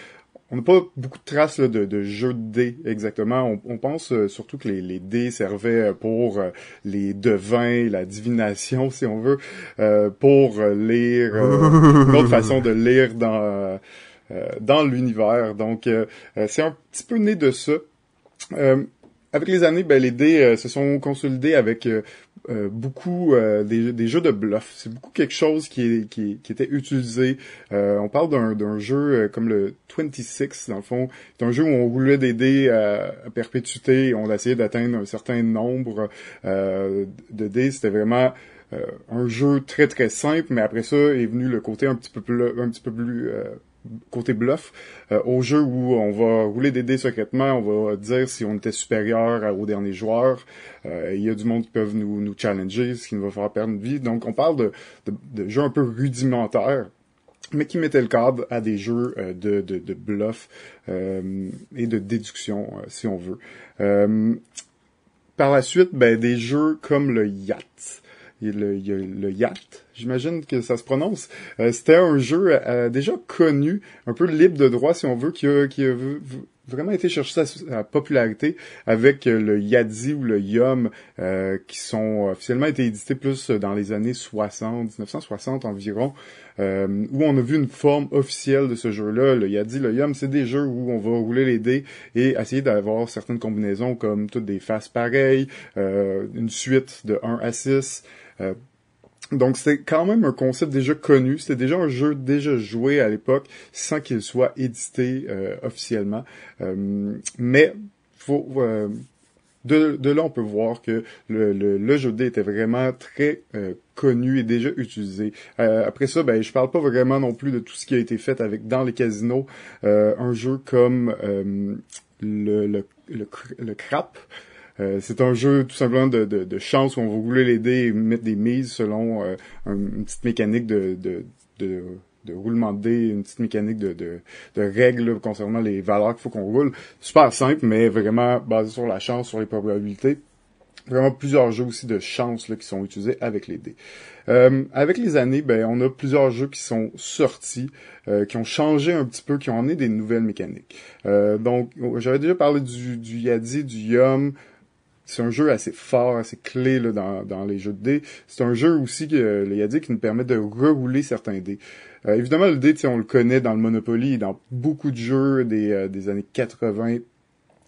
S2: On n'a pas beaucoup de traces de, de, jeux de dés exactement. On, pense surtout que les, les, dés servaient pour les devins, la divination, si on veut, pour lire une autre façon de lire dans dans l'univers. Donc, c'est un petit peu né de ça. Avec les années, ben, les dés se sont consolidés avec euh, beaucoup euh, des, jeux de bluff. C'est beaucoup quelque chose qui, était utilisé. Euh, on parle d'un jeu comme le 26, dans le fond. C'est un jeu où on roulait des dés à, perpétuité et on essayait d'atteindre un certain nombre de dés. C'était vraiment un jeu très très simple, mais après ça est venu le côté un petit peu plus un petit peu plus côté bluff, au jeu où on va rouler des dés secrètement, on va dire si on était supérieur au dernier joueur. Il y a du monde qui peuvent nous, nous challenger, ce qui nous va faire perdre une vie. Donc on parle de, jeux un peu rudimentaires mais qui mettait le cadre à des jeux euh, de, bluff euh, et de déduction, euh, si on veut. par la suite, ben, des jeux comme le Yacht. Le, il y a le Yacht, j'imagine que ça se prononce. C'était un jeu déjà connu, un peu libre de droit, si on veut, qui a, vraiment été chercher sa, popularité avec euh, le Yadi ou le Yum euh, qui sont officiellement été édités plus dans les années 60, 1960 environ, euh, où on a vu une forme officielle de ce jeu-là. Le Yadi, le Yum, c'est des jeux où on va rouler les dés et essayer d'avoir certaines combinaisons comme toutes des faces pareilles, une suite de 1 à 6, donc c'est quand même un concept déjà connu, c'était déjà un jeu déjà joué à l'époque sans qu'il soit édité euh, officiellement. Euh, mais faut, euh, de, là on peut voir que le, jeu de était vraiment très connu et déjà utilisé. après ça, ben je parle pas vraiment non plus de tout ce qui a été fait avec dans les casinos, un jeu comme le, le, le crap. Euh, c'est un jeu tout simplement de, de, de, chance où on va rouler les dés et mettre des mises selon euh, une petite mécanique de, de, de, de roulement de dés, une petite mécanique de, de, de règles concernant les valeurs qu'il faut qu'on roule. Super simple, mais vraiment basé sur la chance, sur les probabilités. Vraiment plusieurs jeux aussi de chance là, qui sont utilisés avec les dés. Euh, avec les années, ben, on a plusieurs jeux qui sont sortis, euh, qui ont changé un petit peu, qui ont amené des nouvelles mécaniques. Euh, donc, j'avais déjà parlé du, du Yadi, du Yum, c'est un jeu assez fort, assez clé là, dans, dans les jeux de dés. C'est un jeu aussi, euh, le Yadi, qui nous permet de rerouler certains dés. Euh, évidemment, le dé, on le connaît dans le Monopoly et dans beaucoup de jeux des, euh, des années 80,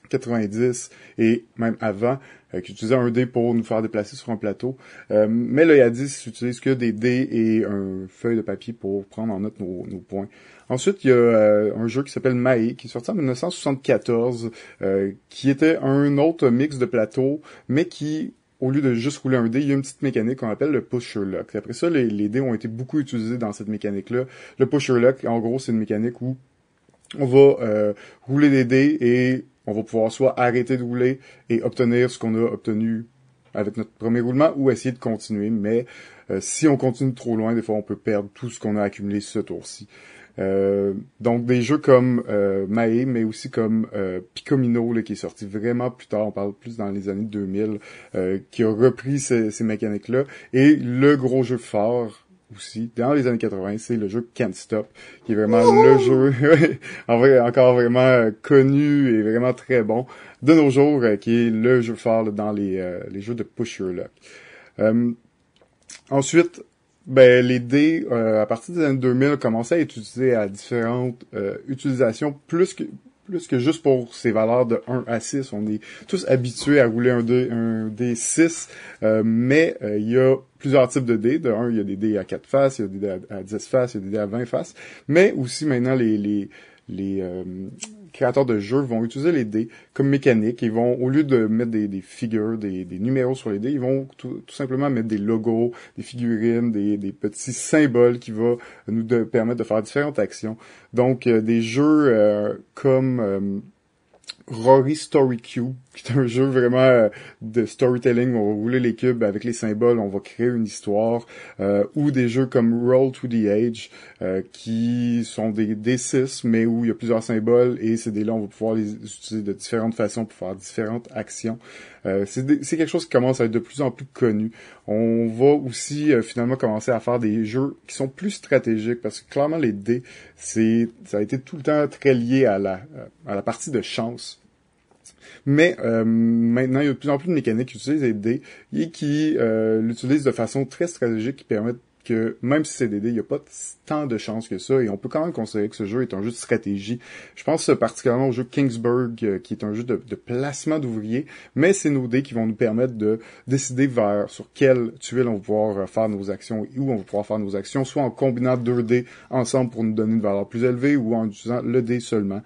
S2: 90 et même avant, euh, qui utilisait un dé pour nous faire déplacer sur un plateau. Euh, mais le Yadi utilise que des dés et un feuille de papier pour prendre en note nos, nos points. Ensuite, il y a euh, un jeu qui s'appelle Mae, qui est sorti en 1974, euh, qui était un autre mix de plateaux, mais qui, au lieu de juste rouler un dé, il y a une petite mécanique qu'on appelle le pusher lock. Après ça, les, dés ont été beaucoup utilisés dans cette mécanique-là. Le pusher lock, en gros, c'est une mécanique où on va euh, rouler des dés et on va pouvoir soit arrêter de rouler et obtenir ce qu'on a obtenu avec notre premier roulement ou essayer de continuer. Mais si on continue trop loin, des fois, on peut perdre tout ce qu'on a accumulé ce tour-ci. Euh, donc des jeux comme euh, Mae, mais aussi comme euh, Picomino, là, qui est sorti vraiment plus tard, on parle plus dans les années 2000, euh, qui a repris ces, ces mécaniques-là. Et le gros jeu fort aussi, dans les années 80, c'est le jeu Can't Stop, qui est vraiment le jeu, en vrai, encore vraiment connu et vraiment très bon de nos jours, qui est le jeu fort dans les, les jeux de Push Your Luck. ensuite, ben, les dés, euh, à partir des années 2000, commençaient à être utilisés à différentes euh, utilisations, plus que plus que juste pour ces valeurs de 1 à 6. On est tous habitués à rouler un dé, un dé 6, euh, mais il y a plusieurs types de dés. De 1, il y a des dés à 4 faces, il y a des dés à, 10 faces, il y a des dés à 20 faces, mais aussi maintenant les, les, les créateurs de jeux vont utiliser les dés comme mécanique. Ils vont, au lieu de mettre des, figures, des, numéros sur les dés, ils vont tout, simplement mettre des logos, des figurines, des, des petits symboles qui vont nous permettre de faire différentes actions. Donc, euh, des jeux euh, comme euh, Rory Story Cube, qui est un jeu vraiment euh, de storytelling. On va rouler les cubes avec les symboles, on va créer une histoire. Euh, ou des jeux comme Roll to the Age, euh, qui sont des D6, mais où il y a plusieurs symboles et ces dés-là, on va pouvoir les utiliser de différentes façons pour faire différentes actions. C'est quelque chose qui commence à être de plus en plus connu. On va aussi finalement commencer à faire des jeux qui sont plus stratégiques parce que clairement les dés, c'est ça a été tout le temps très lié à la à la partie de chance mais euh, maintenant, il y a de plus en plus de mécaniques qui utilisent les dés et qui euh, l'utilisent de façon très stratégique qui permettent que même si c'est des dés, il n'y a pas tant de chances que ça, et on peut quand même considérer que ce jeu est un jeu de stratégie. Je pense particulièrement au jeu Kingsburg, euh, qui est un jeu de, placement d'ouvriers, mais c'est nos dés qui vont nous permettre de décider vers sur quelle tuile on va pouvoir faire nos actions et où on va pouvoir faire nos actions, soit en combinant deux dés ensemble pour nous donner une valeur plus élevée, ou en utilisant le dé seulement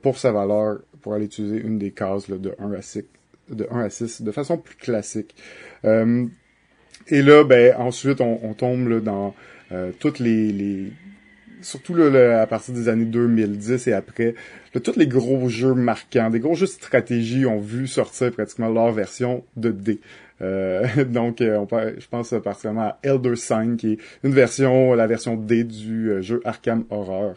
S2: pour sa valeur pour aller utiliser une des cases de 1 à 6 de 1 à 6 de façon plus classique. Euh, et là, ben ensuite, on, tombe dans euh, toutes les, surtout là, à partir des années 2010 et après, tous les gros jeux marquants, des gros jeux de stratégie ont vu sortir pratiquement leur version de D. Euh, donc, euh, on je pense particulièrement à Elder Sign, qui est une version, la version D du euh, jeu Arkham Horror.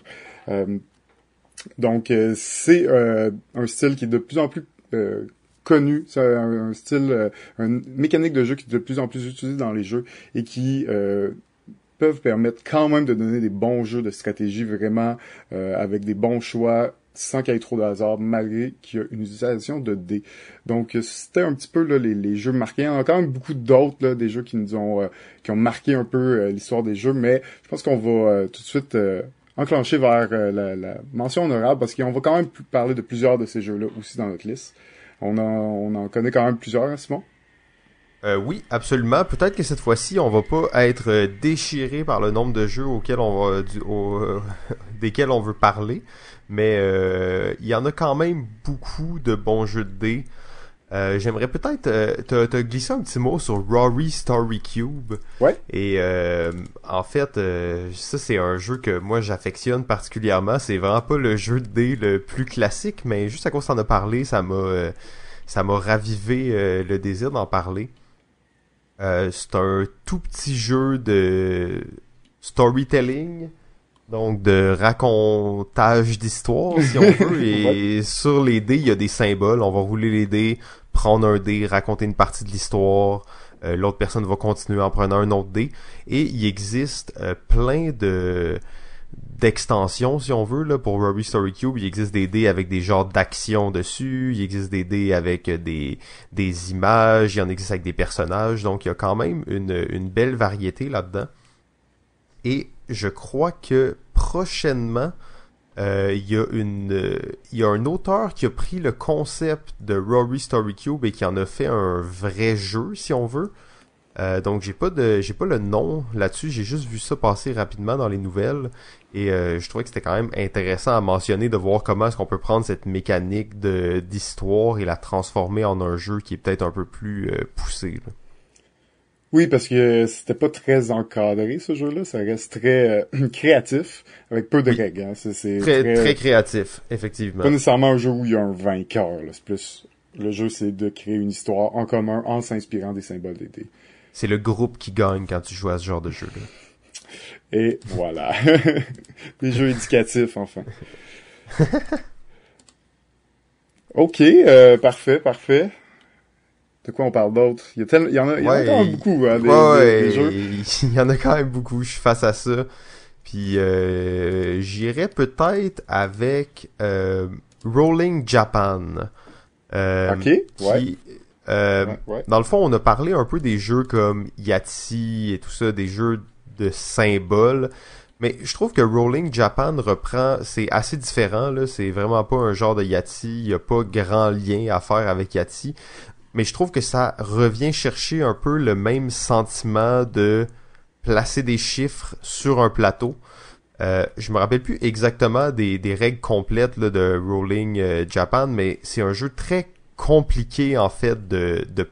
S2: Donc, c'est un style qui est de plus en plus connu, c'est un, style, une mécanique de jeu qui est de plus en plus utilisée dans les jeux et qui peuvent permettre quand même de donner des bons jeux de stratégie vraiment avec des bons choix sans qu'il y ait trop de hasard, malgré qu'il y a une utilisation de dés. Donc c'était un petit peu là, les, jeux marqués. Il y en a quand même beaucoup d'autres, des jeux qui nous ont euh, qui ont marqué un peu euh, l'histoire des jeux, mais je pense qu'on va euh, tout de suite enclencher vers la, la, mention honorable parce qu'on va quand même parler de plusieurs de ces jeux-là aussi dans notre liste. On en, on en connaît quand même plusieurs, Simon?
S1: Euh, oui, absolument. Peut-être que cette fois-ci, on va pas être déchiré par le nombre de jeux auxquels on va, du, desquels on veut parler mais euh, il y en a quand même beaucoup de bons jeux de dés. Euh, j'aimerais peut-être euh, te, glisser un petit mot sur Rory Story Cube.
S2: Ouais.
S1: Et en fait, ça c'est un jeu que moi j'affectionne particulièrement. C'est vraiment pas le jeu de dés le plus classique, mais juste à cause t'en as parlé, ça m'a ça m'a ravivé le désir d'en parler. c'est un tout petit jeu de storytelling donc de racontage d'histoire, si on veut. Et sur les dés, il y a des symboles. On va rouler les dés, prendre un dé, raconter une partie de l'histoire. Euh, l'autre personne va continuer en prenant un autre dé. Et il existe euh, plein de d'extensions, si on veut, là, pour Ruby Story Cube. Il existe des dés avec des genres d'actions dessus. Il existe des dés avec des, des images. Il y en existe avec des personnages. Donc, il y a quand même une, une belle variété là-dedans. Et je crois que prochainement, euh, il y a il y a un auteur qui a pris le concept de Rory Story Cube et qui en a fait un vrai jeu, si on veut. Euh, donc j'ai pas de, pas le nom là-dessus. J'ai juste vu ça passer rapidement dans les nouvelles et euh, je trouvais que c'était quand même intéressant à mentionner de voir comment est-ce qu'on peut prendre cette mécanique de d'histoire et la transformer en un jeu qui est peut-être un peu plus poussé.
S2: Oui, parce que c'était pas très encadré ce jeu-là, ça reste très euh, créatif avec peu de règles. Hein.
S1: C'est, très, très, créatif, effectivement.
S2: Pas nécessairement un jeu où il y a un vainqueur. C'est plus le jeu, c'est de créer une histoire en commun en s'inspirant des symboles des dés.
S1: C'est le groupe qui gagne quand tu joues à ce genre de jeu-là.
S2: Et voilà, des jeux éducatifs enfin. ok, euh, parfait, parfait de quoi on parle d'autre? Il y, a il y en a, il y en a quand même beaucoup, hein, des, jeux.
S1: Il y en a quand même beaucoup, je suis face à ça. Puis euh, j'irais peut-être avec euh, Rolling Japan.
S2: Euh, ok, ouais.
S1: Euh, Dans le fond, on a parlé un peu des jeux comme Yahtzee et tout ça, des jeux de symboles. Mais je trouve que Rolling Japan reprend, c'est assez différent là, c'est vraiment pas un genre de Yahtzee, il y a pas grand lien à faire avec Yahtzee mais je trouve que ça revient chercher un peu le même sentiment de placer des chiffres sur un plateau. Euh, je me rappelle plus exactement des, des règles complètes là, de Rolling euh, Japan, mais c'est un jeu très compliqué en fait de, de,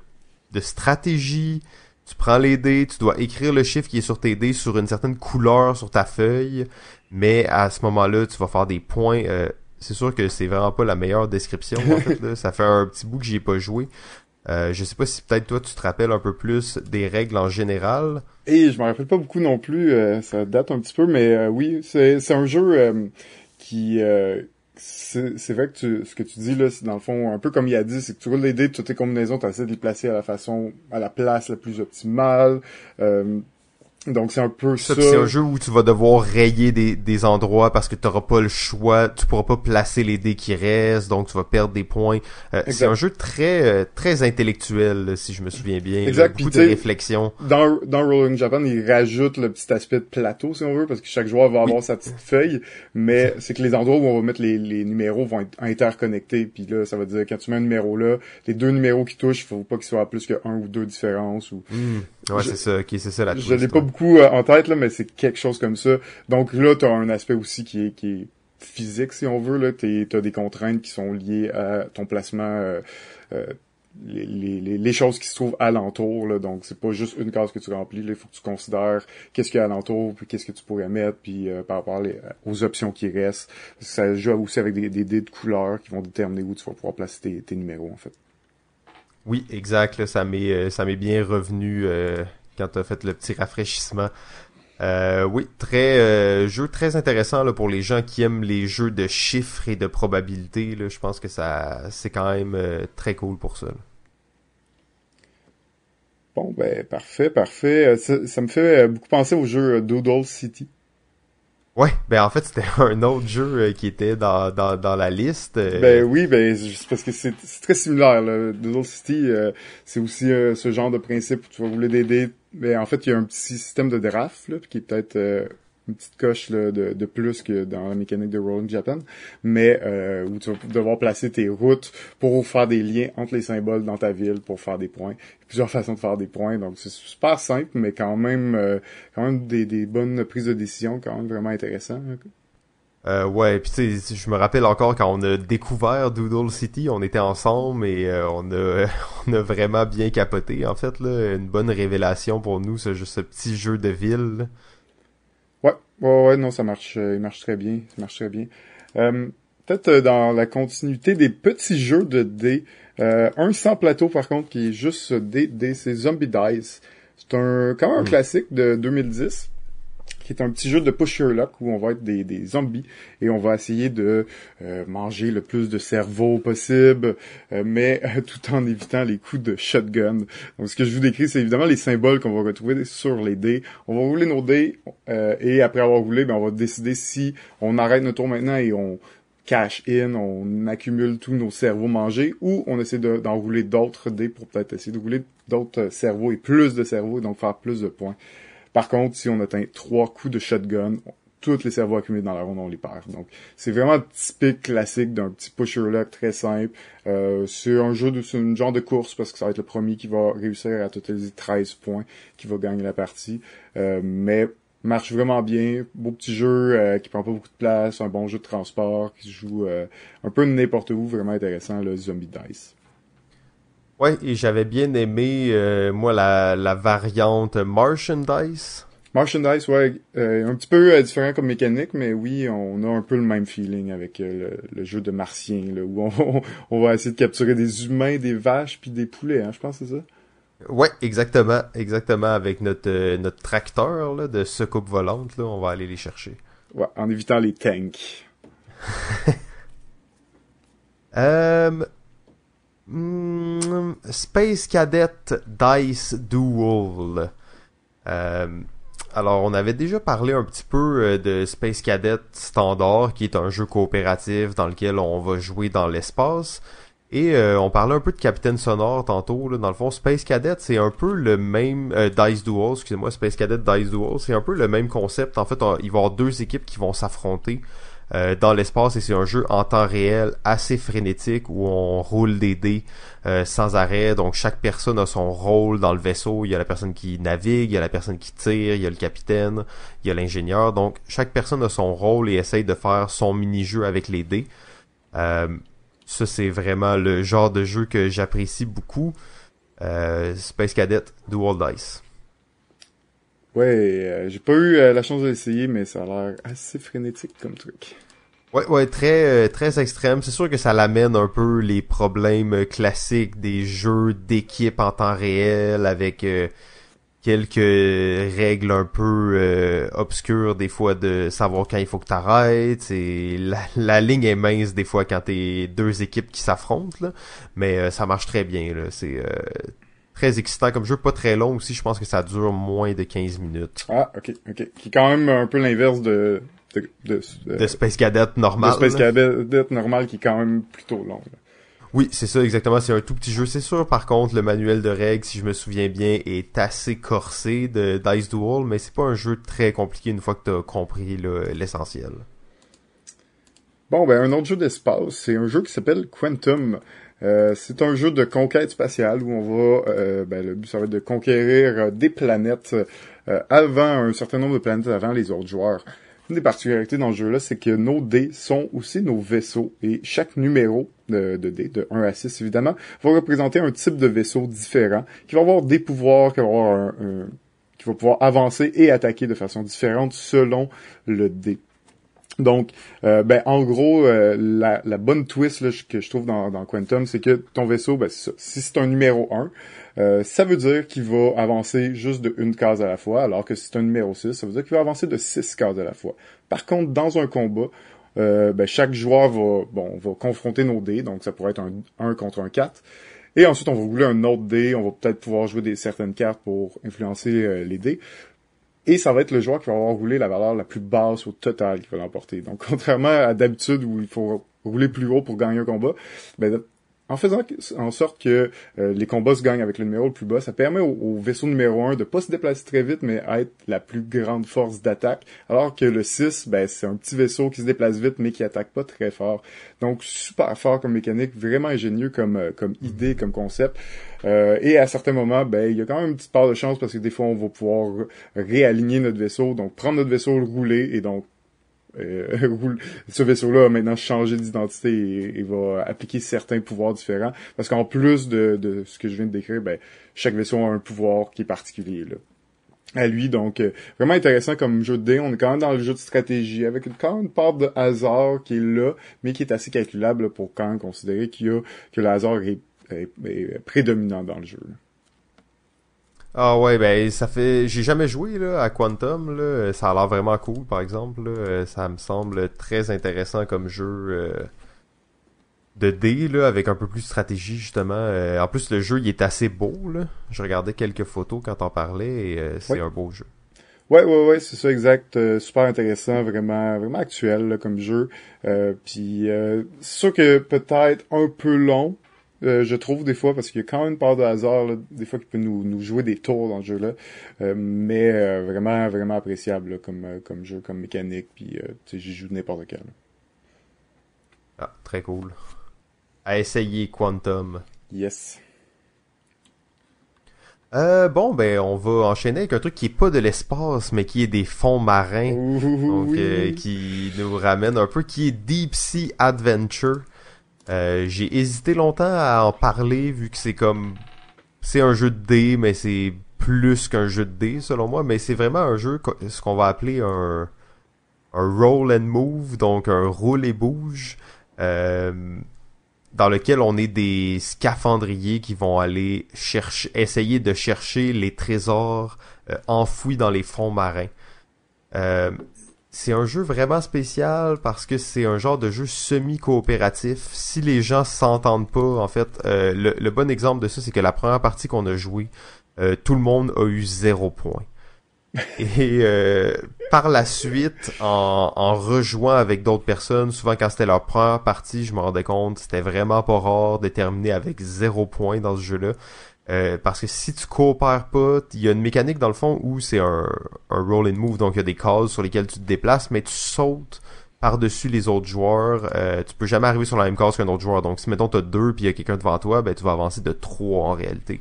S1: de stratégie. Tu prends les dés, tu dois écrire le chiffre qui est sur tes dés sur une certaine couleur sur ta feuille, mais à ce moment-là, tu vas faire des points. Euh, c'est sûr que c'est vraiment pas la meilleure description en fait. Là. Ça fait un petit bout que j'y ai pas joué. Euh, je sais pas si peut-être toi tu te rappelles un peu plus des règles en général.
S2: Et je me rappelle pas beaucoup non plus, euh, ça date un petit peu, mais euh, oui, c'est un jeu euh, qui c'est vrai que tu, ce que tu dis là, c'est dans le fond un peu comme il a dit, c'est que tu roules les dés toutes tes combinaisons, tu essaies de les placer à la façon, à la place la plus optimale. Donc c'est un peu ça.
S1: C'est un jeu où tu vas devoir rayer des, des endroits parce que tu n'auras pas le choix, tu pourras pas placer les dés qui restent, donc tu vas perdre des points. Euh, c'est un jeu très euh, très intellectuel, si je me souviens bien. Exact. beaucoup de réflexion.
S2: Dans, dans Rolling Japan, il rajoute le petit aspect de plateau, si on veut, parce que chaque joueur va avoir sa petite feuille, mais c'est que les endroits où on va mettre les, les numéros vont être interconnectés. Puis là, ça veut dire quand tu mets un numéro là, les deux numéros qui touchent, il faut pas qu'ils soient à plus que un ou deux différences. Ou...
S1: Hmm. Ouais, c'est ça, ok, c'est ça la
S2: Je l'ai pas beaucoup euh, en tête, là, mais c'est quelque chose comme ça. Donc là, tu as un aspect aussi qui est, qui est physique, si on veut. Tu as des contraintes qui sont liées à ton placement euh, euh, les, les, les, choses qui se trouvent alentour. Là. Donc, c'est pas juste une case que tu remplis. Il faut que tu considères qu'est-ce qu'il y a alentour, puis qu'est-ce que tu pourrais mettre, puis euh, par rapport aux options qui restent. Ça joue aussi avec des, des dés de couleurs qui vont déterminer où tu vas pouvoir placer tes, tes numéros, en fait.
S1: Oui, exact. ça m'est euh, ça m'est bien revenu euh, quand tu as fait le petit rafraîchissement. Euh, oui, très euh, jeu très intéressant là, pour les gens qui aiment les jeux de chiffres et de probabilités. Là, je pense que ça c'est quand même euh, très cool pour ça.
S2: Bon ben parfait, parfait. Ça, me fait beaucoup penser au jeu Doodle City.
S1: Ouais, ben en fait c'était un autre jeu qui était dans, dans, dans la liste.
S2: Ben oui, ben parce que c'est très similaire. Là. Doodle City, c'est aussi ce genre de principe où tu vas rouler des mais en fait, il y a un petit système de draft là, qui est peut-être euh, une petite coche là, de, de, plus que dans la mécanique de Rolling Japan, mais euh, où tu vas devoir placer tes routes pour faire des liens entre les symboles dans ta ville pour faire des points. Il y a plusieurs façons de faire des points, donc c'est super simple, mais quand même, euh, quand même des, des bonnes prises de décision, quand même vraiment intéressant. Hein.
S1: Euh, ouais, puis tu sais, je me rappelle encore quand on a découvert Doodle City, on était ensemble et euh, on a on a vraiment bien capoté en fait là, une bonne révélation pour nous ce, ce petit jeu de ville.
S2: Ouais, ouais, ouais, non, ça marche, euh, il marche très bien, ça marche très bien. Euh, Peut-être dans la continuité des petits jeux de dés, un sans plateau par contre qui est juste des, des c'est Zombie Dice. C'est un quand même un hmm. classique de 2010 qui est un petit jeu de push your luck où on va être des, zombies et on va essayer de euh, manger le plus de cerveau possible, euh, mais tout en évitant les coups de shotgun. Donc ce que je vous décris, c'est évidemment les symboles qu'on va retrouver sur les dés. On va rouler nos dés euh, et après avoir roulé, ben, on va décider si on arrête notre tour maintenant et on cash in, on accumule tous nos cerveaux mangés, ou on essaie d'en rouler d'autres dés pour peut-être essayer de rouler d'autres cerveaux et plus de cerveaux et donc faire plus de points. Par contre, si on atteint trois coups de shotgun, tous les cerveaux accumulés dans la ronde, on les perd. Donc, c'est vraiment typique classique d'un petit pusher luck très simple. Euh, c'est un jeu de, c'est un genre de course parce que ça va être le premier qui va réussir à totaliser 13 points, qui va gagner la partie. Euh, mais marche vraiment bien, beau petit jeu euh, qui prend pas beaucoup de place, un bon jeu de transport qui se joue un peu n'importe où, vraiment intéressant, le Zombie Dice.
S1: Ouais, et j'avais bien aimé, euh, moi, la, la variante Merchandise.
S2: Merchandise, ouais, euh, un petit peu euh, différent comme mécanique, mais oui, on a un peu le même feeling avec le, jeu de Martien, là, où on, on, va essayer de capturer des humains, des vaches, puis des poulets, hein, je pense c'est ça?
S1: Ouais, exactement, exactement, avec notre notre tracteur là, de secoupe volante, là, on va aller les chercher.
S2: Ouais, en évitant les tanks.
S1: euh, Hmm, Space Cadet Dice Duel. Euh, alors, on avait déjà parlé un petit peu euh, de Space Cadet Standard, qui est un jeu coopératif dans lequel on va jouer dans l'espace. Et euh, on parlait un peu de Capitaine Sonore tantôt. Dans le fond, Space Cadet, c'est un peu le même... Dice Duel, excusez-moi, Space Cadet Dice Duel, c'est un peu le même concept. En fait, il va y avoir deux équipes qui vont s'affronter. Euh, dans l'espace et c'est un jeu en temps réel assez frénétique où on roule des dés euh, sans arrêt. Donc chaque personne a son rôle dans le vaisseau. Il y a la personne qui navigue, il y a la personne qui tire, il y a le capitaine, il y a l'ingénieur. Donc chaque personne a son rôle et essaye de faire son mini-jeu avec les dés. Euh, ça c'est vraiment le genre de jeu que j'apprécie beaucoup. Space Cadet Dual Dice.
S2: Ouais, euh, j'ai pas eu euh, la chance de l'essayer, mais ça a l'air assez frénétique comme truc.
S1: Ouais, ouais, très euh, très extrême. C'est sûr que ça l'amène un peu les problèmes classiques des jeux d'équipe en temps réel avec quelques règles un peu obscures des fois de savoir quand il faut que t'arrêtes. Et la, la ligne est mince des fois quand t'es deux équipes qui s'affrontent, mais ça marche très bien. Là. C'est très excitant comme jeu, pas très long aussi, je pense que ça dure moins de 15 minutes.
S2: Ah, ok, ok. Qui est quand même un peu l'inverse de
S1: de, de, Space Cadet normal.
S2: De Space Cadet normal qui est quand même plutôt long.
S1: Oui, c'est ça exactement, c'est un tout petit jeu. C'est sûr par contre le manuel de règles, si je me souviens bien, est assez corsé de Dice Duel, mais c'est pas un jeu très compliqué une fois que t'as compris l'essentiel.
S2: Bon, ben un autre jeu d'espace, c'est un jeu qui s'appelle Quantum. Euh, c'est un jeu de conquête spatiale où on va, euh, ben, le but ça va être de conquérir euh, des planètes avant un certain nombre de planètes avant les autres joueurs. une des particularités dans ce jeu-là, c'est que nos dés sont aussi nos vaisseaux et chaque numéro de, dés, de 1 à 6 évidemment, va représenter un type de vaisseau différent qui va avoir des pouvoirs, qui va avoir un, qui va pouvoir avancer et attaquer de façon différente selon le dé. Donc, euh, ben, en gros, euh, la, la, bonne twist là, que je trouve dans, dans Quantum, c'est que ton vaisseau, ben, si c'est un numéro 1, euh, ça veut dire qu'il va avancer juste de une case à la fois, alors que si c'est un numéro 6, ça veut dire qu'il va avancer de 6 cases à la fois. Par contre, dans un combat, euh, ben, chaque joueur va, bon, va confronter nos dés, donc ça pourrait être un 1 contre un 4. Et ensuite, on va rouler un autre dé, on va peut-être pouvoir jouer des certaines cartes pour influencer euh, les dés. Et ça va être le joueur qui va avoir roulé la valeur la plus basse au total qui va l'emporter. Donc, contrairement à d'habitude où il faut rouler plus haut pour gagner un combat, ben, en faisant en sorte que euh, les combats se gagnent avec le numéro le plus bas, ça permet au, vaisseau numéro 1 de pas se déplacer très vite, mais être la plus grande force d'attaque, alors que le 6, ben, c'est un petit vaisseau qui se déplace vite, mais qui attaque pas très fort. Donc, super fort comme mécanique, vraiment ingénieux comme, euh, comme idée, comme concept. Euh, et à certains moments, ben, il y a quand même une petite part de chance parce que des fois, on va pouvoir réaligner notre vaisseau, donc prendre notre vaisseau, le rouler, et donc ce vaisseau-là a maintenant changé d'identité et, va appliquer certains pouvoirs différents. Parce qu'en plus de, de, ce que je viens de décrire, ben, chaque vaisseau a un pouvoir qui est particulier là. à lui. Donc, euh, vraiment intéressant comme jeu de dés. On est quand même dans le jeu de stratégie avec quand même une part de hasard qui est là, mais qui est assez calculable pour quand même considérer qu'il y a que le hasard est, est prédominant dans le jeu.
S1: Ah ouais, ben ça fait. J'ai jamais joué là, à Quantum. Là. Ça a l'air vraiment cool, par exemple. Là. Ça me semble très intéressant comme jeu euh, de dés, là, avec un peu plus de stratégie, justement. Euh, en plus, le jeu, il est assez beau. Là. Je regardais quelques photos quand on parlait et euh, c'est un beau jeu.
S2: Ouais, ouais, ouais, c'est ça, exact. super intéressant, vraiment, vraiment actuel comme jeu. Puis, c'est sûr que peut-être un peu long, euh, je trouve des fois, parce qu'il y a quand même une part de hasard, des fois qui peut nous, nous jouer des tours dans ce jeu-là, euh, mais euh, vraiment, vraiment appréciable comme, comme jeu, comme mécanique, puis j'y joue n'importe quel.
S1: Ah, très cool. À essayer Quantum.
S2: Yes.
S1: Euh, bon, ben, on va enchaîner avec un truc qui est pas de l'espace, mais qui est des fonds marins. donc, qui nous ramène un peu, qui est Deep Sea Adventure. Euh, j'ai hésité longtemps à en parler vu que c'est comme c'est un jeu de dés mais c'est plus qu'un jeu de dés selon moi. Mais c'est vraiment un jeu ce qu'on va appeler un un roll and move donc un roule et bouge euh, dans lequel on est des scaphandriers qui vont aller chercher essayer de chercher les trésors euh, enfouis dans les fonds marins c'est un jeu vraiment spécial parce que c'est un genre de jeu semi-coopératif. Si les gens s'entendent pas, en fait, euh, le, bon exemple de ça, c'est que la première partie qu'on a joué, euh, tout le monde a eu zéro point. Et euh, par la suite, en, en rejoignant avec d'autres personnes, souvent quand c'était leur première partie, je me rendais compte, c'était vraiment pas rare de terminer avec zéro point dans ce jeu-là. Euh, parce que si tu coopères pas, il y a une mécanique dans le fond où c'est un, un roll and move, donc il y a des cases sur lesquelles tu te déplaces, mais tu sautes par-dessus les autres joueurs. Euh, tu peux jamais arriver sur la même case qu'un autre joueur. Donc si mettons t'as deux puis il y a quelqu'un devant toi, ben tu vas avancer de trois en réalité.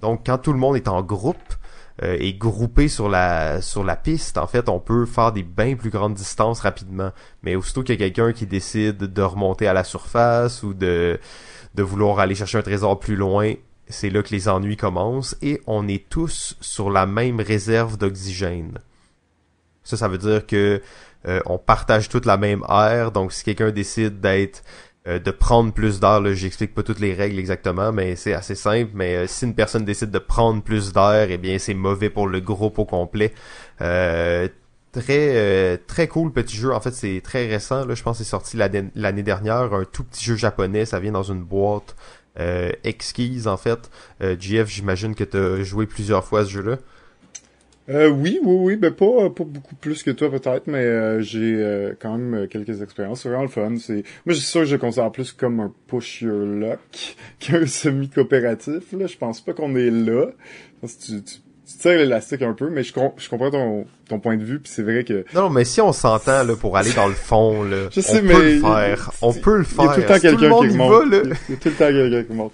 S1: Donc quand tout le monde est en groupe euh, et groupé sur la sur la piste, en fait, on peut faire des bien plus grandes distances rapidement. Mais aussitôt qu'il y a quelqu'un qui décide de remonter à la surface ou de de vouloir aller chercher un trésor plus loin, c'est là que les ennuis commencent et on est tous sur la même réserve d'oxygène. Ça, ça veut dire que euh, on partage toute la même air. Donc, si quelqu'un décide d'être euh, de prendre plus d'air, j'explique pas toutes les règles exactement, mais c'est assez simple. Mais euh, si une personne décide de prendre plus d'air, eh bien, c'est mauvais pour le groupe au complet. très très cool petit jeu. En fait, c'est très récent. Là, je pense que c'est sorti l'année dernière. Un tout petit jeu japonais. Ça vient dans une boîte exquise en fait. Euh, GF, j'imagine que tu as joué plusieurs fois à ce jeu-là.
S2: Euh, oui, oui, oui, ben pas, pas beaucoup plus que toi peut-être, mais euh, j'ai euh, quand même quelques expériences. C'est vraiment le fun. C'est, moi, je suis sûr que je considère plus comme un push your luck qu'un semi-coopératif. Là, je pense pas qu'on est là. Tu, tu tu tires l'élastique un peu, mais je, je comprends ton, ton point de vue, puis c'est vrai que...
S1: Non, mais si on s'entend là pour aller dans le fond, là, je sais, on mais peut le faire. On peut le faire.
S2: Il y a tout le temps quelqu'un qui remonte. Il y a tout le temps quelqu'un qui monte.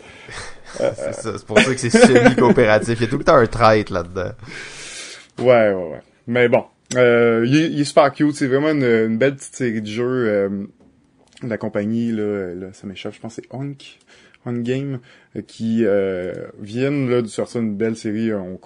S1: c'est ça, c'est pour ça que c'est semi-coopératif. Il y a tout le temps un trait là-dedans.
S2: Ouais, ouais, ouais. Mais bon, Euh, il, est, il, est, super cute. C'est vraiment une, belle petite série de jeux. Euh, la compagnie, là, là ça m'échappe, je pense c'est Honk. On Game qui euh, viennent là, de sortir une belle série. On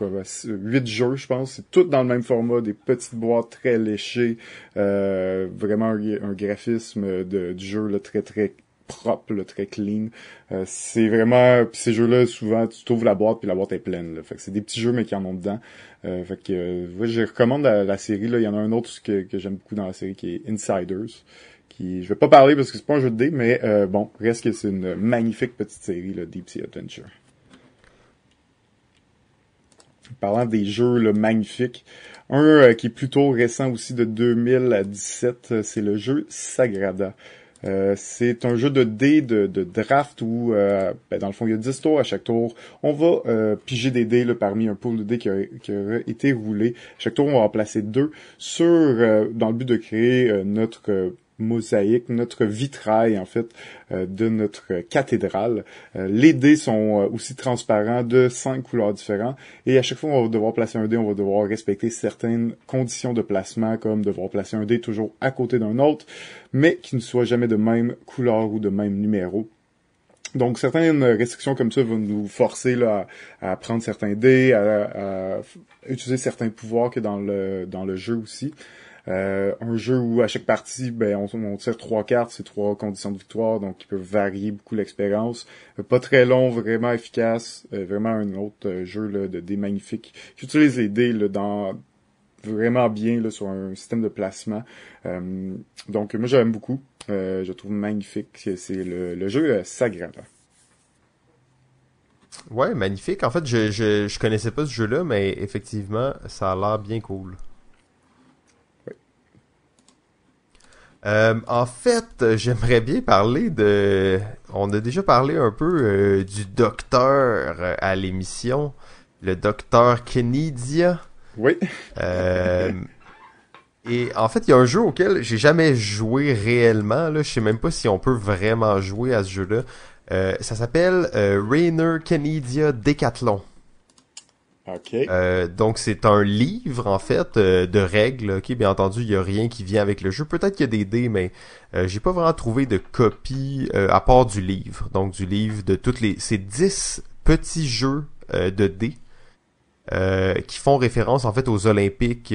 S2: huit jeux, je pense. C'est tout dans le même format, des petites boîtes très léchées, euh, vraiment un, graphisme de, du jeu là, très très propre, là, très clean. Euh, c'est vraiment ces jeux-là souvent tu trouves la boîte puis la boîte est pleine. Là. Fait que c'est des petits jeux mais qui en ont dedans. Euh, fait que je recommande la, série là. Il y en a un autre que j'aime beaucoup dans la série qui est Insiders qui je vais pas parler parce que c'est pas un jeu de dés, mais euh, bon, reste que c'est une magnifique petite série, le Deep Sea Adventure. Parlant des jeux là, magnifiques, un euh, qui est plutôt récent aussi de 2017, euh, c'est le jeu Sagrada. c'est un jeu de dés de, draft où, ben, dans le fond, il y a 10 tours à chaque tour. On va piger des dés là, parmi un pool de dés qui a, qui été roulé. chaque tour, on va en placer deux sur, dans le but de créer notre mosaïque, notre vitrail en fait euh, de notre cathédrale. Euh, les dés sont euh, aussi transparents de cinq couleurs différentes et à chaque fois on va devoir placer un dé, on va devoir respecter certaines conditions de placement comme devoir placer un dé toujours à côté d'un autre, mais qui ne soit jamais de même couleur ou de même numéro. Donc certaines restrictions comme ça vont nous forcer là, à, prendre certains dés, à, à, utiliser certains pouvoirs que dans le dans le jeu aussi. Euh, un jeu où à chaque partie, ben, on, tire trois cartes, c'est trois conditions de victoire, donc qui peuvent varier beaucoup l'expérience. Euh, pas très long, vraiment efficace, euh, vraiment un autre jeu là, de dés magnifiques. J'utilise les dés là, dans vraiment bien là, sur un système de placement. donc moi j'aime beaucoup. je trouve magnifique. C'est le, le jeu Sagrada.
S1: Ouais, magnifique. En fait, je, je, je connaissais pas ce jeu-là, mais effectivement, ça a l'air bien cool. Euh, en fait, j'aimerais bien parler de... On a déjà parlé un peu euh, du docteur euh, à l'émission, le docteur Kenidia.
S2: Oui.
S1: et en fait, il y a un jeu auquel j'ai jamais joué réellement. Là, je sais même pas si on peut vraiment jouer à ce jeu-là. ça s'appelle Rainer Kenidia Decathlon. Euh, donc c'est un livre en fait euh, de règles. Ok, bien entendu, il y a rien qui vient avec le jeu. Peut-être qu'il y a des dés, mais euh, j'ai pas vraiment trouvé de copie à part du livre. Donc du livre de toutes les, ces 10 petits jeux de dés qui font référence en fait aux Olympiques,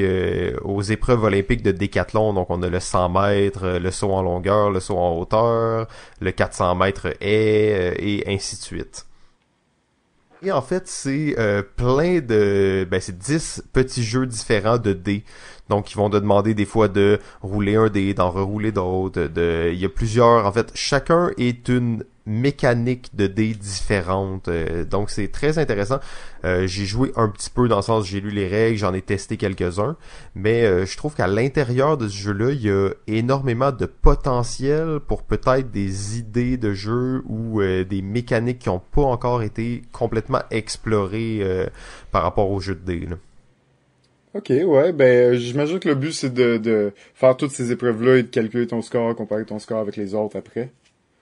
S1: aux épreuves olympiques de décathlon. Donc on a le 100 mètres, le saut en longueur, le saut en hauteur, le 400 mètres est et ainsi de suite. Et en fait, c'est euh, plein de... Ben, c'est 10 petits jeux différents de dés. Donc, ils vont te demander des fois de rouler un dé, d'en rerouler d'autres. De... Il y a plusieurs... En fait, chacun est une mécanique de dés différentes. Euh, donc c'est très intéressant. Euh, j'ai joué un petit peu dans le sens j'ai lu les règles, j'en ai testé quelques-uns, mais euh, je trouve qu'à l'intérieur de ce jeu-là, il y a énormément de potentiel pour peut-être des idées de jeu ou des mécaniques qui n'ont pas encore été complètement explorées par rapport au jeu de dés.
S2: Ok, ouais, ben j'imagine que le but c'est de, de faire toutes ces épreuves-là et de calculer ton score, comparer ton score avec les autres après.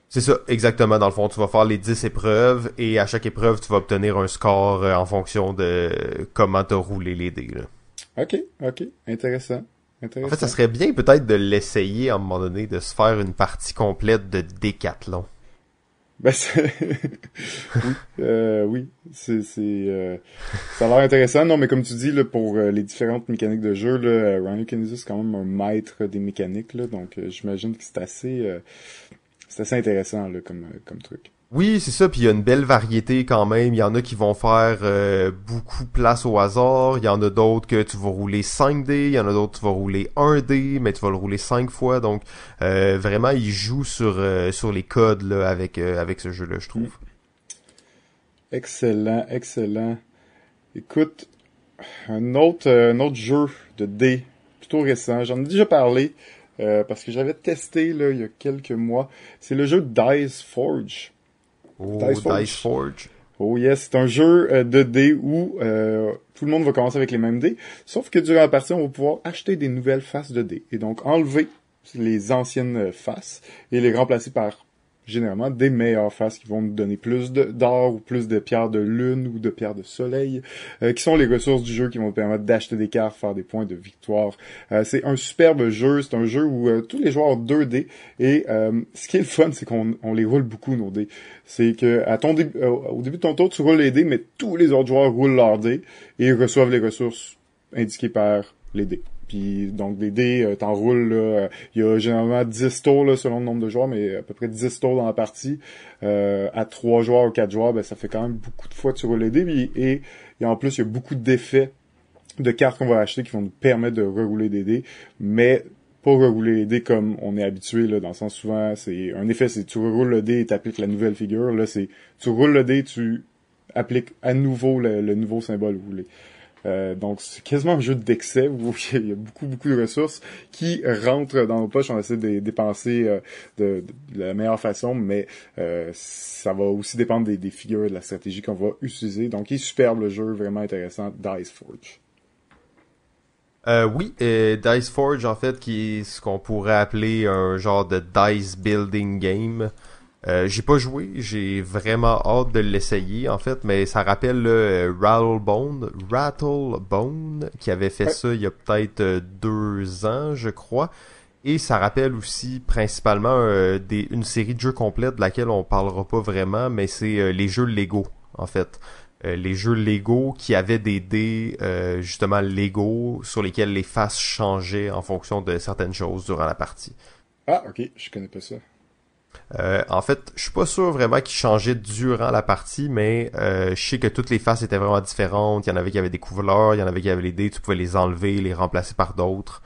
S1: C'est ça, exactement. Dans le fond, tu vas faire les 10 épreuves et à chaque épreuve, tu vas obtenir un score euh, en fonction de comment tu as roulé les dés.
S2: Ok, ok, intéressant.
S1: En fait, ça serait bien peut-être de l'essayer à un moment donné, de se faire une partie complète de décathlon.
S2: Ben, oui, euh, oui, c'est, c'est, euh, ça a l'air intéressant. Non, mais comme tu dis, là, pour les différentes mécaniques de jeu, là, Ryan Kennedy, c'est quand même un maître des mécaniques, là, donc j'imagine que c'est assez, c'est assez intéressant là, comme, comme truc.
S1: Oui, c'est ça, puis il y a une belle variété quand même. Il y en a qui vont faire euh, beaucoup place au hasard. Il y en a d'autres que tu vas rouler 5 dés. Il y en a d'autres que tu vas rouler 1 dé, mais tu vas le rouler 5 fois. Donc euh, vraiment, il joue sur, euh, sur les codes là, avec, avec ce jeu-là, je trouve.
S2: Excellent, excellent. Écoute, un autre, un autre jeu de dés, plutôt récent. J'en ai déjà parlé. Euh, parce que j'avais testé là, il y a quelques mois. C'est le jeu Dice Forge.
S1: Oh, Dice Forge.
S2: Oh yes, c'est un jeu euh, de dés où euh, tout le monde va commencer avec les mêmes dés, sauf que durant la partie, on va pouvoir acheter des nouvelles faces de dés. Et donc enlever les anciennes faces et les remplacer par généralement des meilleures faces qui vont nous donner plus d'or ou plus de pierres de lune ou de pierres de soleil, euh, qui sont les ressources du jeu qui vont nous permettre d'acheter des cartes, faire des points de victoire. Euh, c'est un superbe jeu, c'est un jeu où euh, tous les joueurs ont 2 dés et ce qui est le fun, c'est qu'on on les roule beaucoup nos dés. C'est que à ton au début de ton tour, tu roules les dés, mais tous les autres joueurs roulent leurs dés et reçoivent les ressources indiquées par les dés. Puis donc des dés, euh, t'enroules là, il y a généralement 10 tours là, selon le nombre de joueurs, mais à peu près 10 tours dans la partie. Euh, à 3 joueurs ou 4 joueurs, ben, ça fait quand même beaucoup de fois que tu roules les dés. et, et en plus, il y a beaucoup d'effets de cartes qu'on va acheter qui vont nous permettre de rerouler des dés, mais pas rerouler les dés comme on est habitué, là, dans le sens souvent, c'est un effet, c'est tu reroules le dé et t'appliques la nouvelle figure. Là, c'est tu roules le dé, tu appliques à nouveau le, le nouveau symbole roulé. Euh, donc c'est quasiment un jeu d'excès il y a beaucoup beaucoup de ressources qui rentrent dans nos poches. On essaie de les dépenser euh, de, la meilleure façon, mais euh, ça va aussi dépendre des, figures et de la stratégie qu'on va utiliser. Donc il est superbe le jeu, vraiment intéressant, Dice Forge.
S1: oui, Dice Forge en fait qui est ce qu'on pourrait appeler un genre de dice building game. Euh, j'ai pas joué, j'ai vraiment hâte de l'essayer en fait, mais ça rappelle le Rattlebone, Rattlebone qui avait fait ça il y a peut-être euh, deux ans, je crois. Et ça rappelle aussi principalement euh, des, une série de jeux complètes de laquelle on parlera pas vraiment, mais c'est les jeux Lego en fait. les jeux Lego qui avaient des dés justement Lego sur lesquels les faces changeaient en fonction de certaines choses durant la partie.
S2: Ah ok, je connais pas ça.
S1: Euh, en fait, je suis pas sûr vraiment qu'il changeait durant la partie, mais euh, je sais que toutes les faces étaient vraiment différentes. Il y en avait qui avaient des couleurs, il y en avait qui avaient les dés, tu pouvais les enlever, les remplacer par d'autres.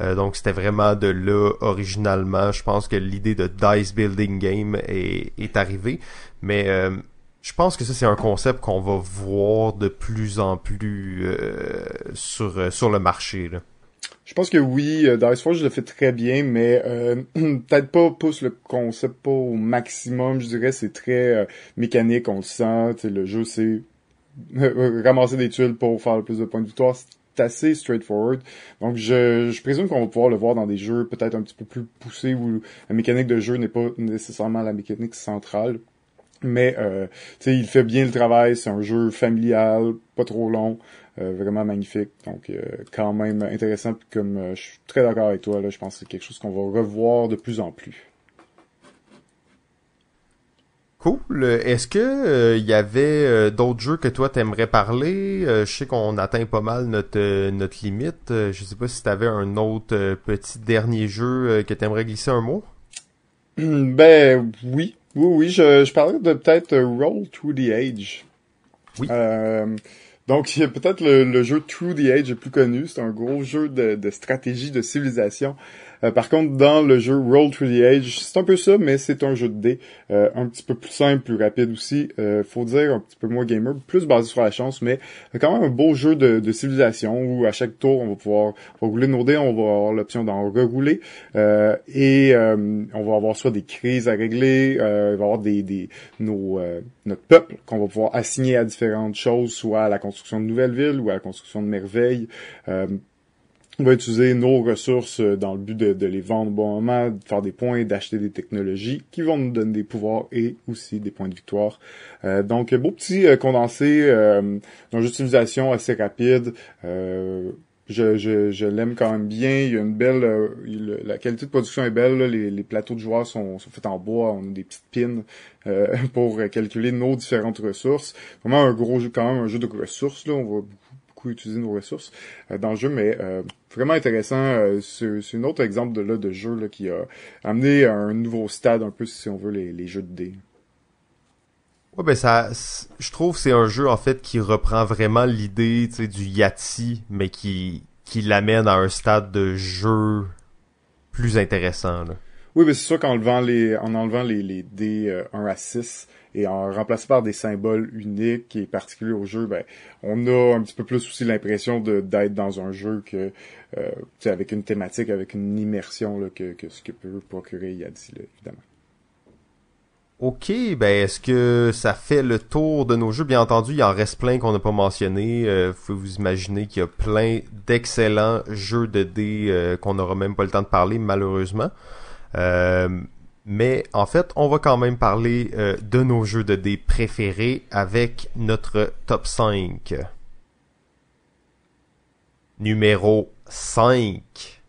S1: Euh, donc c'était vraiment de là originalement. Je pense que l'idée de dice building game est, est arrivée, mais je pense que ça c'est un concept qu'on va voir de plus en plus sur sur le marché.
S2: Je pense que oui, euh, Dice Forge le fait très bien, mais euh, peut-être pas pousse le concept pas au maximum. Je dirais c'est très euh, mécanique, on le sent. Le jeu c'est ramasser des tuiles pour faire le plus de points de victoire. C'est assez straightforward. Donc je, je présume qu'on va pouvoir le voir dans des jeux peut-être un petit peu plus poussés où la mécanique de jeu n'est pas nécessairement la mécanique centrale. Mais euh, il fait bien le travail, c'est un jeu familial, pas trop long. Euh, vraiment magnifique. Donc, euh, quand même intéressant. Comme euh, je suis très d'accord avec toi, là, je pense que c'est quelque chose qu'on va revoir de plus en plus.
S1: Cool. Est-ce que il y avait d'autres jeux que toi t'aimerais parler? Je sais qu'on atteint pas mal notre notre limite. je sais pas si t'avais un autre petit dernier jeu que t'aimerais glisser un mot?
S2: Ben oui, oui, oui. Je, je parlais de peut-être Roll to the Age. Oui. Donc, peut-être le, jeu True the Age le plus connu. C'est un gros jeu de stratégie de civilisation euh, par contre, dans le jeu Roll Through the Age, c'est un peu ça, mais c'est un jeu de dés euh, un petit peu plus simple, plus rapide aussi. Euh, faut dire un petit peu moins gamer, plus basé sur la chance, mais quand même un beau jeu de, de civilisation où à chaque tour on va pouvoir rouler nos dés, on va avoir l'option d'en rerouler et on va avoir soit des crises à régler, il va y avoir des, des nos notre peuple qu'on va pouvoir assigner à différentes choses, soit à la construction de nouvelles villes ou à la construction de merveilles. On va utiliser nos ressources euh, dans le but de, les vendre au bon moment, de faire des points, d'acheter des technologies qui vont nous donner des pouvoirs et aussi des points de victoire. Euh, donc, beau petit euh, condensé, euh, une utilisation assez rapide. je, je, je l'aime quand même bien. Il y a une belle, la qualité de production est belle. Les, plateaux de joueurs sont, sont, faits en bois. On a des petites pins pour calculer nos différentes ressources. Vraiment un gros jeu, quand même un jeu de ressources. Là, utiliser nos ressources euh, dans le jeu, mais euh, vraiment intéressant. Euh, c'est un autre exemple de, là, de jeu là, qui a amené un nouveau stade un peu, si on veut, les, les jeux de dés.
S1: Ouais, ben ça, je trouve c'est un jeu en fait qui reprend vraiment l'idée du Yahtzee, mais qui, qui l'amène à un stade de jeu plus intéressant. Là.
S2: Oui, mais c'est sûr qu'en enlevant les, en enlevant les, les dés 1 à 6, et en remplaçant par des symboles uniques et particuliers au jeu, ben, on a un petit peu plus aussi l'impression d'être dans un jeu que euh, avec une thématique, avec une immersion là, que, que ce que peut procurer Yadzi, là, évidemment.
S1: Ok, ben est-ce que ça fait le tour de nos jeux? Bien entendu, il en reste plein qu'on n'a pas mentionné. Euh, faut vous imaginer qu'il y a plein d'excellents jeux de dés euh, qu'on n'aura même pas le temps de parler, malheureusement. Euh, Mais en fait, on va quand même parler euh, de nos jeux de dés préférés avec notre top 5. Numéro 5.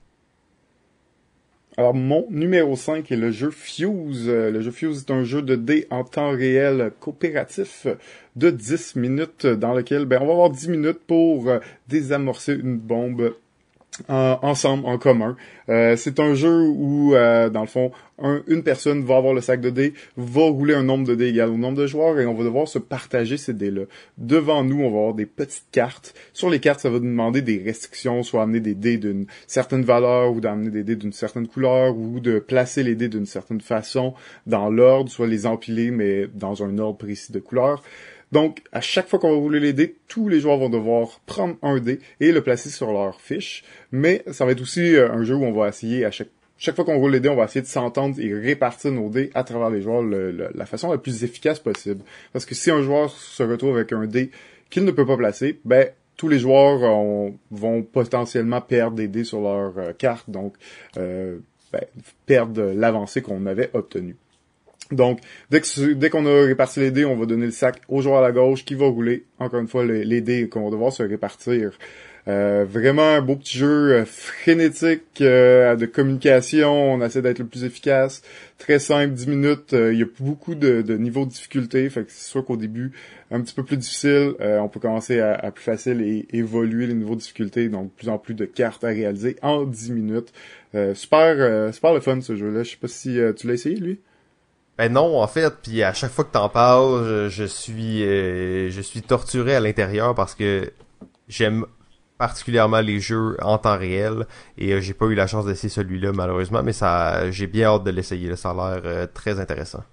S2: Alors, mon numéro 5 est le jeu Fuse. Le jeu Fuse est un jeu de dés en temps réel coopératif de 10 minutes dans lequel ben, on va avoir 10 minutes pour désamorcer une bombe ensemble, en commun. Euh, c'est un jeu où, euh, dans le fond, une personne va avoir le sac de dés, va rouler un nombre de dés égal au nombre de joueurs et on va devoir se partager ces dés-là. Devant nous, on va avoir des petites cartes. Sur les cartes, ça va nous demander des restrictions, soit amener des dés d'une certaine valeur ou d'amener des dés d'une certaine couleur ou de placer les dés d'une certaine façon dans l'ordre, soit les empiler mais dans un ordre précis de couleur. Donc, à chaque fois qu'on va rouler les dés, tous les joueurs vont devoir prendre un dé et le placer sur leur fiche. Mais ça va être aussi euh, un jeu où on va essayer à chaque chaque fois qu'on roule les dés, on va essayer de s'entendre et répartir nos dés à travers les joueurs la façon la plus efficace possible. Parce que si un joueur se retrouve avec un dé qu'il ne peut pas placer, ben tous les joueurs euh, vont potentiellement perdre des dés sur leur euh, carte, donc ben, perdre l'avancée qu'on avait obtenue. Donc, dès qu'on a réparti les dés, on va donner le sac au joueur à la gauche qui va rouler, encore une fois, les, dés qu'on va devoir se répartir. Euh, vraiment un beau petit jeu euh, frénétique euh, de communication, on essaie d'être le plus efficace, très simple, 10 minutes, il y a beaucoup de, de niveaux de difficulté, fait que c'est sûr qu'au début, un petit peu plus difficile, on peut commencer à, plus facile et évoluer les niveaux de difficulté, donc plus en plus de cartes à réaliser en 10 minutes. super, super le fun ce jeu-là, je sais pas si tu l'as essayé lui?
S1: Ben non, en fait, puis à chaque fois que t'en parles, je, suis euh, je suis torturé à l'intérieur parce que j'aime particulièrement les jeux en temps réel et euh, j'ai pas eu la chance d'essayer celui-là malheureusement, mais ça j'ai bien hâte de l'essayer, ça a l'air euh, très intéressant.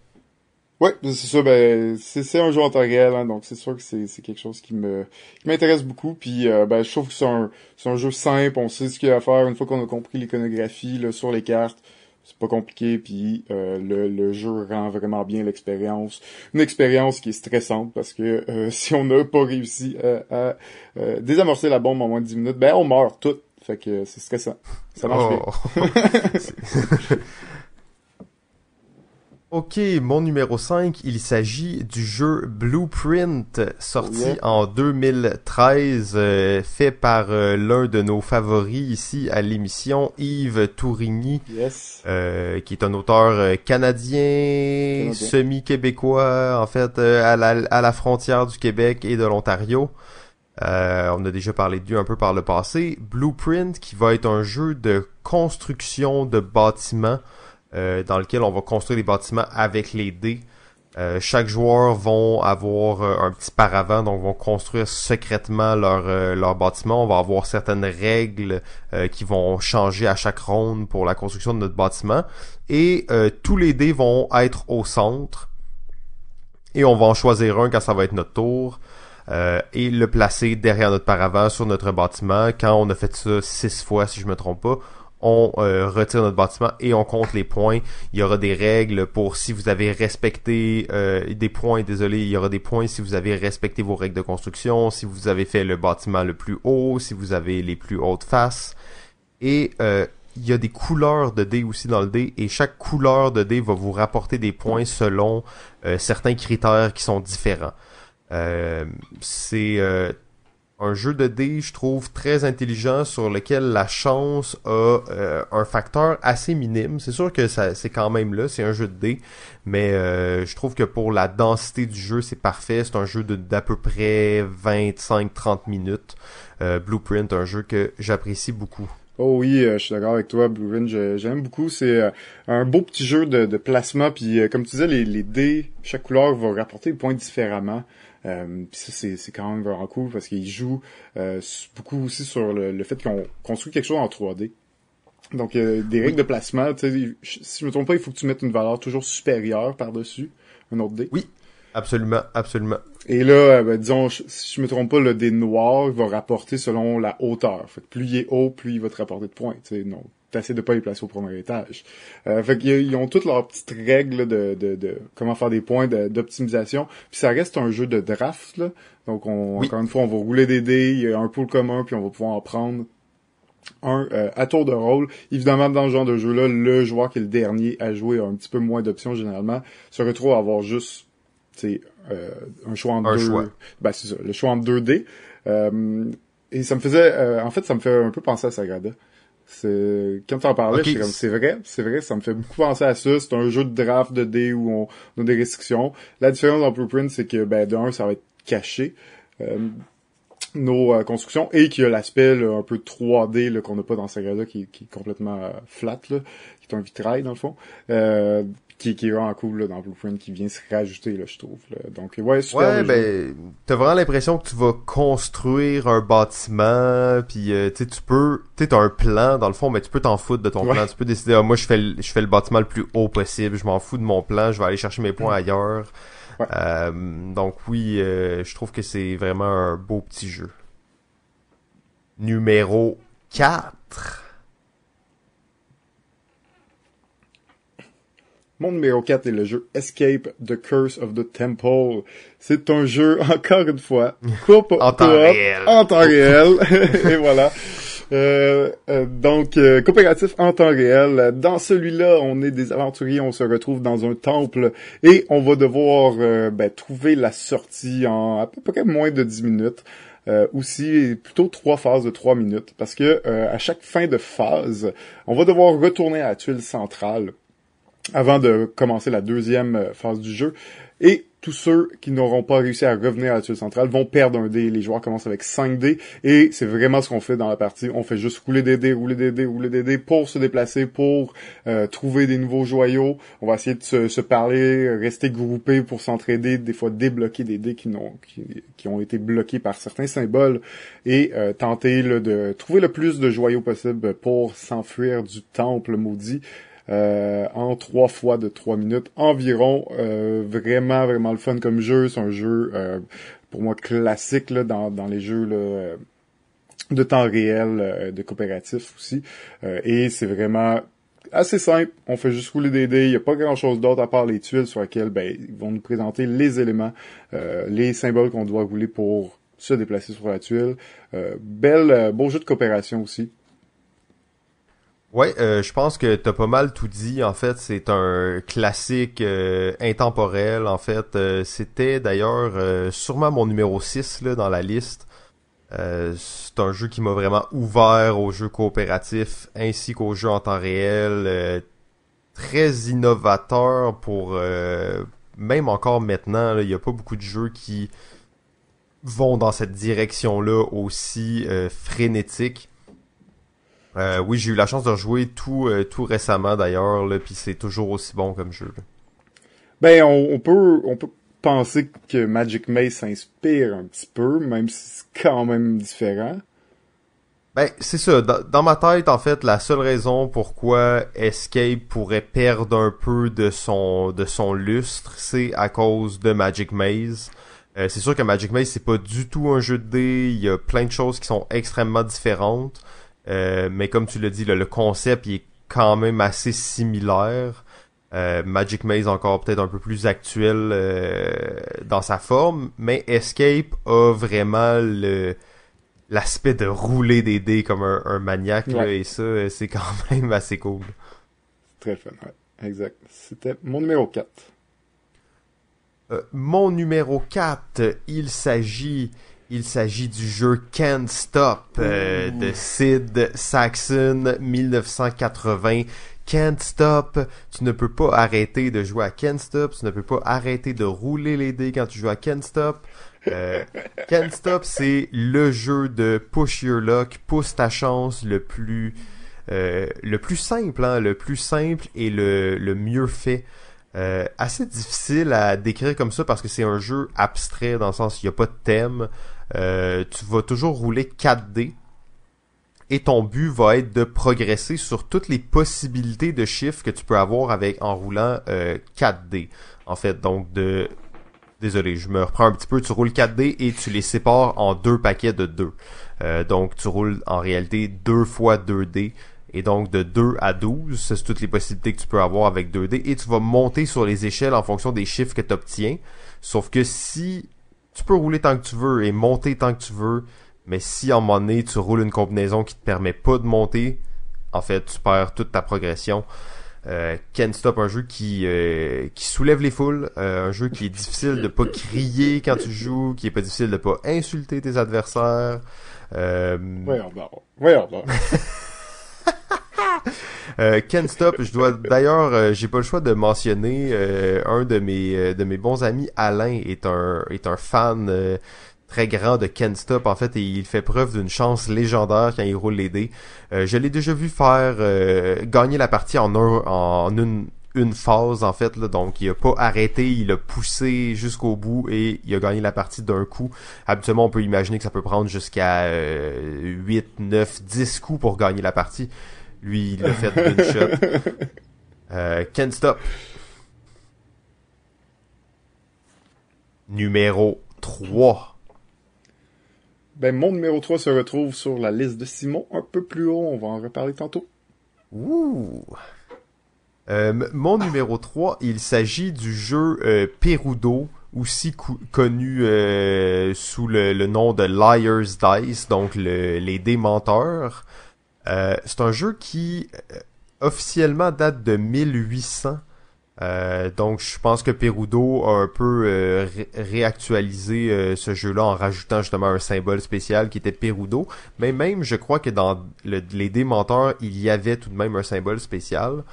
S2: Ouais, c'est ça, ben c'est un jeu en temps réel, hein, donc c'est sûr que c'est quelque chose qui me m'intéresse beaucoup. Puis ben je trouve que c'est un c'est un jeu simple, on sait ce qu'il y a à faire une fois qu'on a compris l'iconographie sur les cartes c'est pas compliqué, puis euh, le, jeu rend vraiment bien l'expérience. Une expérience qui est stressante parce que euh, si on n'a pas réussi à, euh, désamorcer la bombe en moins de 10 minutes, ben on meurt tout. Fait que c'est stressant. Ça marche oh. bien.
S1: Ok, mon numéro 5, il s'agit du jeu Blueprint, sorti en 2013, euh, fait par euh, l'un de nos favoris ici à l'émission, Yves Tourigny, euh, qui est un auteur canadien, semi-québécois, en fait, à la, à, la, frontière du Québec et de l'Ontario. on a déjà parlé de lui un peu par le passé. Blueprint, qui va être un jeu de construction de bâtiments euh, dans lequel on va construire des bâtiments avec les dés. Euh, chaque joueur vont avoir euh, un petit paravent, donc vont construire secrètement leur, leur bâtiment. On va avoir certaines règles qui vont changer à chaque ronde pour la construction de notre bâtiment. Et tous les dés vont être au centre. Et on va en choisir un quand ça va être notre tour. et le placer derrière notre paravent sur notre bâtiment. Quand on a fait ça six fois, si je me trompe pas, on euh, retire notre bâtiment et on compte les points. Il y aura des règles pour si vous avez respecté euh, des points, désolé, il y aura des points si vous avez respecté vos règles de construction, si vous avez fait le bâtiment le plus haut, si vous avez les plus hautes faces. Et euh, il y a des couleurs de dés aussi dans le dé et chaque couleur de dé va vous rapporter des points selon certains critères qui sont différents. c'est un jeu de dés, je trouve, très intelligent sur lequel la chance a euh, un facteur assez minime. C'est sûr que ça, c'est quand même là, c'est un jeu de dés, mais euh, je trouve que pour la densité du jeu, c'est parfait. C'est un jeu d'à peu près 25-30 minutes. Euh, Blueprint, un jeu que j'apprécie beaucoup.
S2: Oh oui, je suis d'accord avec toi, Blueprint, j'aime beaucoup. C'est un beau petit jeu de, de placement, puis comme tu disais, les, les dés, chaque couleur va rapporter des points différemment. Euh, ça, c'est quand même vraiment cool parce qu'il joue euh, beaucoup aussi sur le, fait qu'on construit quelque chose en 3D. Donc, euh, des règles de placement, si je me trompe pas, il faut que tu mettes une valeur toujours supérieure par-dessus un autre dé.
S1: Oui, absolument, absolument.
S2: Et là, ben, disons, si je me trompe pas, le dé noir va rapporter selon la hauteur. Fait que plus il est haut, plus il va te rapporter de points. Non, t'essaies de pas les placer au premier étage. Euh, fait qu'ils ont toutes leurs petites règles de, de, de comment faire des points d'optimisation. Puis ça reste un jeu de draft, là. Donc on, encore une fois, on va rouler des dés, il y a un pool commun, puis on va pouvoir en prendre un à tour de rôle. Évidemment, dans ce genre de jeu-là, le joueur qui est le dernier à jouer a un petit peu moins d'options généralement, se retrouve à avoir juste euh, un choix en deux.
S1: Choix.
S2: Ben, c'est ça, le choix en 2D. Euh, et ça me faisait, euh, en fait, ça me fait un peu penser à Sagrada. C'est quand t'en parlais, okay. comme c'est vrai, c'est vrai, ça me fait beaucoup penser à ça. C'est un jeu de draft de dés où on, on a des restrictions. La différence dans Blueprint, c'est que ben d'un, ça va être caché. Euh, nos euh, constructions et qu'il y a l'aspect un peu 3D qu'on n'a pas dans Sagrada qui, qui est complètement euh, flat là, qui est un vitrail dans le fond. Euh, qui, qui est vraiment cool là, dans Blueprint, qui vient se rajouter, là, je trouve. Là. Donc, ouais, super.
S1: Ouais, ben, t'as vraiment l'impression que tu vas construire un bâtiment, puis euh, tu peux, tu t'as un plan, dans le fond, mais tu peux t'en foutre de ton plan. Tu peux décider, ah, moi, je fais, le, je fais le bâtiment le plus haut possible, je m'en fous de mon plan, je vais aller chercher mes points mm. ailleurs. Euh, donc oui, euh, je trouve que c'est vraiment un beau petit jeu. Numéro 4.
S2: Mon numéro 4 est le jeu Escape the Curse of the Temple. C'est un jeu, encore une fois,
S1: en temps réel.
S2: En temps réel. Et voilà. Euh, euh, donc, euh, coopératif en temps réel. Dans celui-là, on est des aventuriers, on se retrouve dans un temple et on va devoir ben, trouver la sortie en à peu près moins de 10 minutes. aussi plutôt trois phases de trois minutes parce que à chaque fin de phase, on va devoir retourner à la tuile centrale avant de commencer la deuxième euh, phase du jeu. Et tous ceux qui n'auront pas réussi à revenir à la tuile centrale vont perdre un dé. Les joueurs commencent avec 5 dés et c'est vraiment ce qu'on fait dans la partie. On fait juste rouler des dés, rouler des dés, rouler des dés pour se déplacer, pour euh, trouver des nouveaux joyaux. On va essayer de se, parler, rester groupés pour s'entraider, des fois débloquer des dés qui, ont été bloqués par certains symboles et euh, tenter de trouver le plus de joyaux possible pour s'enfuir du temple maudit. Euh, en trois fois de trois minutes environ. Euh, vraiment, vraiment le fun comme jeu. C'est un jeu euh, pour moi classique là, dans, dans les jeux là, de temps réel, de coopératif aussi. et c'est vraiment assez simple. On fait juste rouler des dés. Il n'y a pas grand-chose d'autre à part les tuiles sur lesquelles ben, ils vont nous présenter les éléments, les symboles qu'on doit rouler pour se déplacer sur la tuile. belle, beau jeu de coopération aussi.
S1: Ouais, euh, je pense que t'as pas mal tout dit. En fait, c'est un classique euh, intemporel. En fait, euh, c'était d'ailleurs sûrement mon numéro 6 là, dans la liste. c'est un jeu qui m'a vraiment ouvert aux jeux coopératifs ainsi qu'aux jeux en temps réel. très innovateur pour même encore maintenant. Il n'y a pas beaucoup de jeux qui vont dans cette direction-là aussi frénétique. Euh, oui, j'ai eu la chance de rejouer tout, euh, tout récemment d'ailleurs, puis c'est toujours aussi bon comme jeu.
S2: Ben, on, peut, on peut penser que Magic Maze s'inspire un petit peu, même si c'est quand même différent.
S1: Ben, c'est ça. Dans, ma tête, en fait, la seule raison pourquoi Escape pourrait perdre un peu de son, de son lustre, c'est à cause de Magic Maze. Euh, c'est sûr que Magic Maze, c'est pas du tout un jeu de dés. Il y a plein de choses qui sont extrêmement différentes. Euh, mais comme tu l'as dit, le concept il est quand même assez similaire. Euh, Magic Maze encore peut-être un peu plus actuel euh, dans sa forme, mais Escape a vraiment le l'aspect de rouler des dés comme un, maniaque et ça c'est quand même assez cool.
S2: Très fun, ouais. Exact. C'était mon numéro 4.
S1: mon numéro 4, il s'agit il s'agit du jeu Can't Stop euh, de Sid Saxon 1980. Can't Stop, tu ne peux pas arrêter de jouer à Can't Stop, tu ne peux pas arrêter de rouler les dés quand tu joues à Can't Stop. Euh, Can't Stop, c'est le jeu de push your luck, pousse ta chance le plus euh, le plus simple, hein, le plus simple et le, le mieux fait. Euh, assez difficile à décrire comme ça parce que c'est un jeu abstrait dans le sens il n'y a pas de thème. Euh, tu vas toujours rouler 4 dés et ton but va être de progresser sur toutes les possibilités de chiffres que tu peux avoir avec en roulant euh, 4 dés. En fait, donc de désolé, je me reprends un petit peu, tu roules 4 dés et tu les sépares en deux paquets de 2. Euh, donc tu roules en réalité 2 fois 2 dés et donc de 2 à 12, c'est toutes les possibilités que tu peux avoir avec 2 dés et tu vas monter sur les échelles en fonction des chiffres que tu obtiens. Sauf que si tu peux rouler tant que tu veux et monter tant que tu veux, Mais si à un moment donné, tu roules une combinaison qui te permet pas de monter, en fait, tu perds toute ta progression. Euh, Ken Stop, un jeu qui euh, qui soulève les foules, euh, un jeu qui est difficile de pas crier quand tu joues, qui est pas difficile de pas insulter tes adversaires. Euh...
S2: Ouais, ouais,
S1: euh, Ken Stop, je dois d'ailleurs, euh, j'ai pas le choix de mentionner euh, un de mes de mes bons amis, Alain, est un est un fan très grand de Ken Stop en fait et il fait preuve d'une chance légendaire quand il roule les dés. je l'ai déjà vu faire gagner la partie en en une une phase en fait là, donc il a pas arrêté, il a poussé jusqu'au bout et il a gagné la partie d'un coup. Habituellement, on peut imaginer que ça peut prendre jusqu'à 8, 9, 10 coups pour gagner la partie. Lui, il l'a fait d'une shot. Euh, Can't Stop. Numéro 3.
S2: Ben, mon numéro 3 se retrouve sur la liste de Simon un peu plus haut. On va en reparler tantôt.
S1: Ouh. Euh, mon numéro 3, il s'agit du jeu euh, Perudo, aussi connu euh, sous le, nom de Liar's Dice, donc le, les démenteurs. Euh, c'est un jeu qui euh, officiellement date de 1800. Euh, donc je pense que Perudo a un peu réactualisé ce jeu-là en rajoutant justement un symbole spécial qui était Perudo. Mais même je crois que dans les démenteurs, il y avait tout de même un symbole spécial.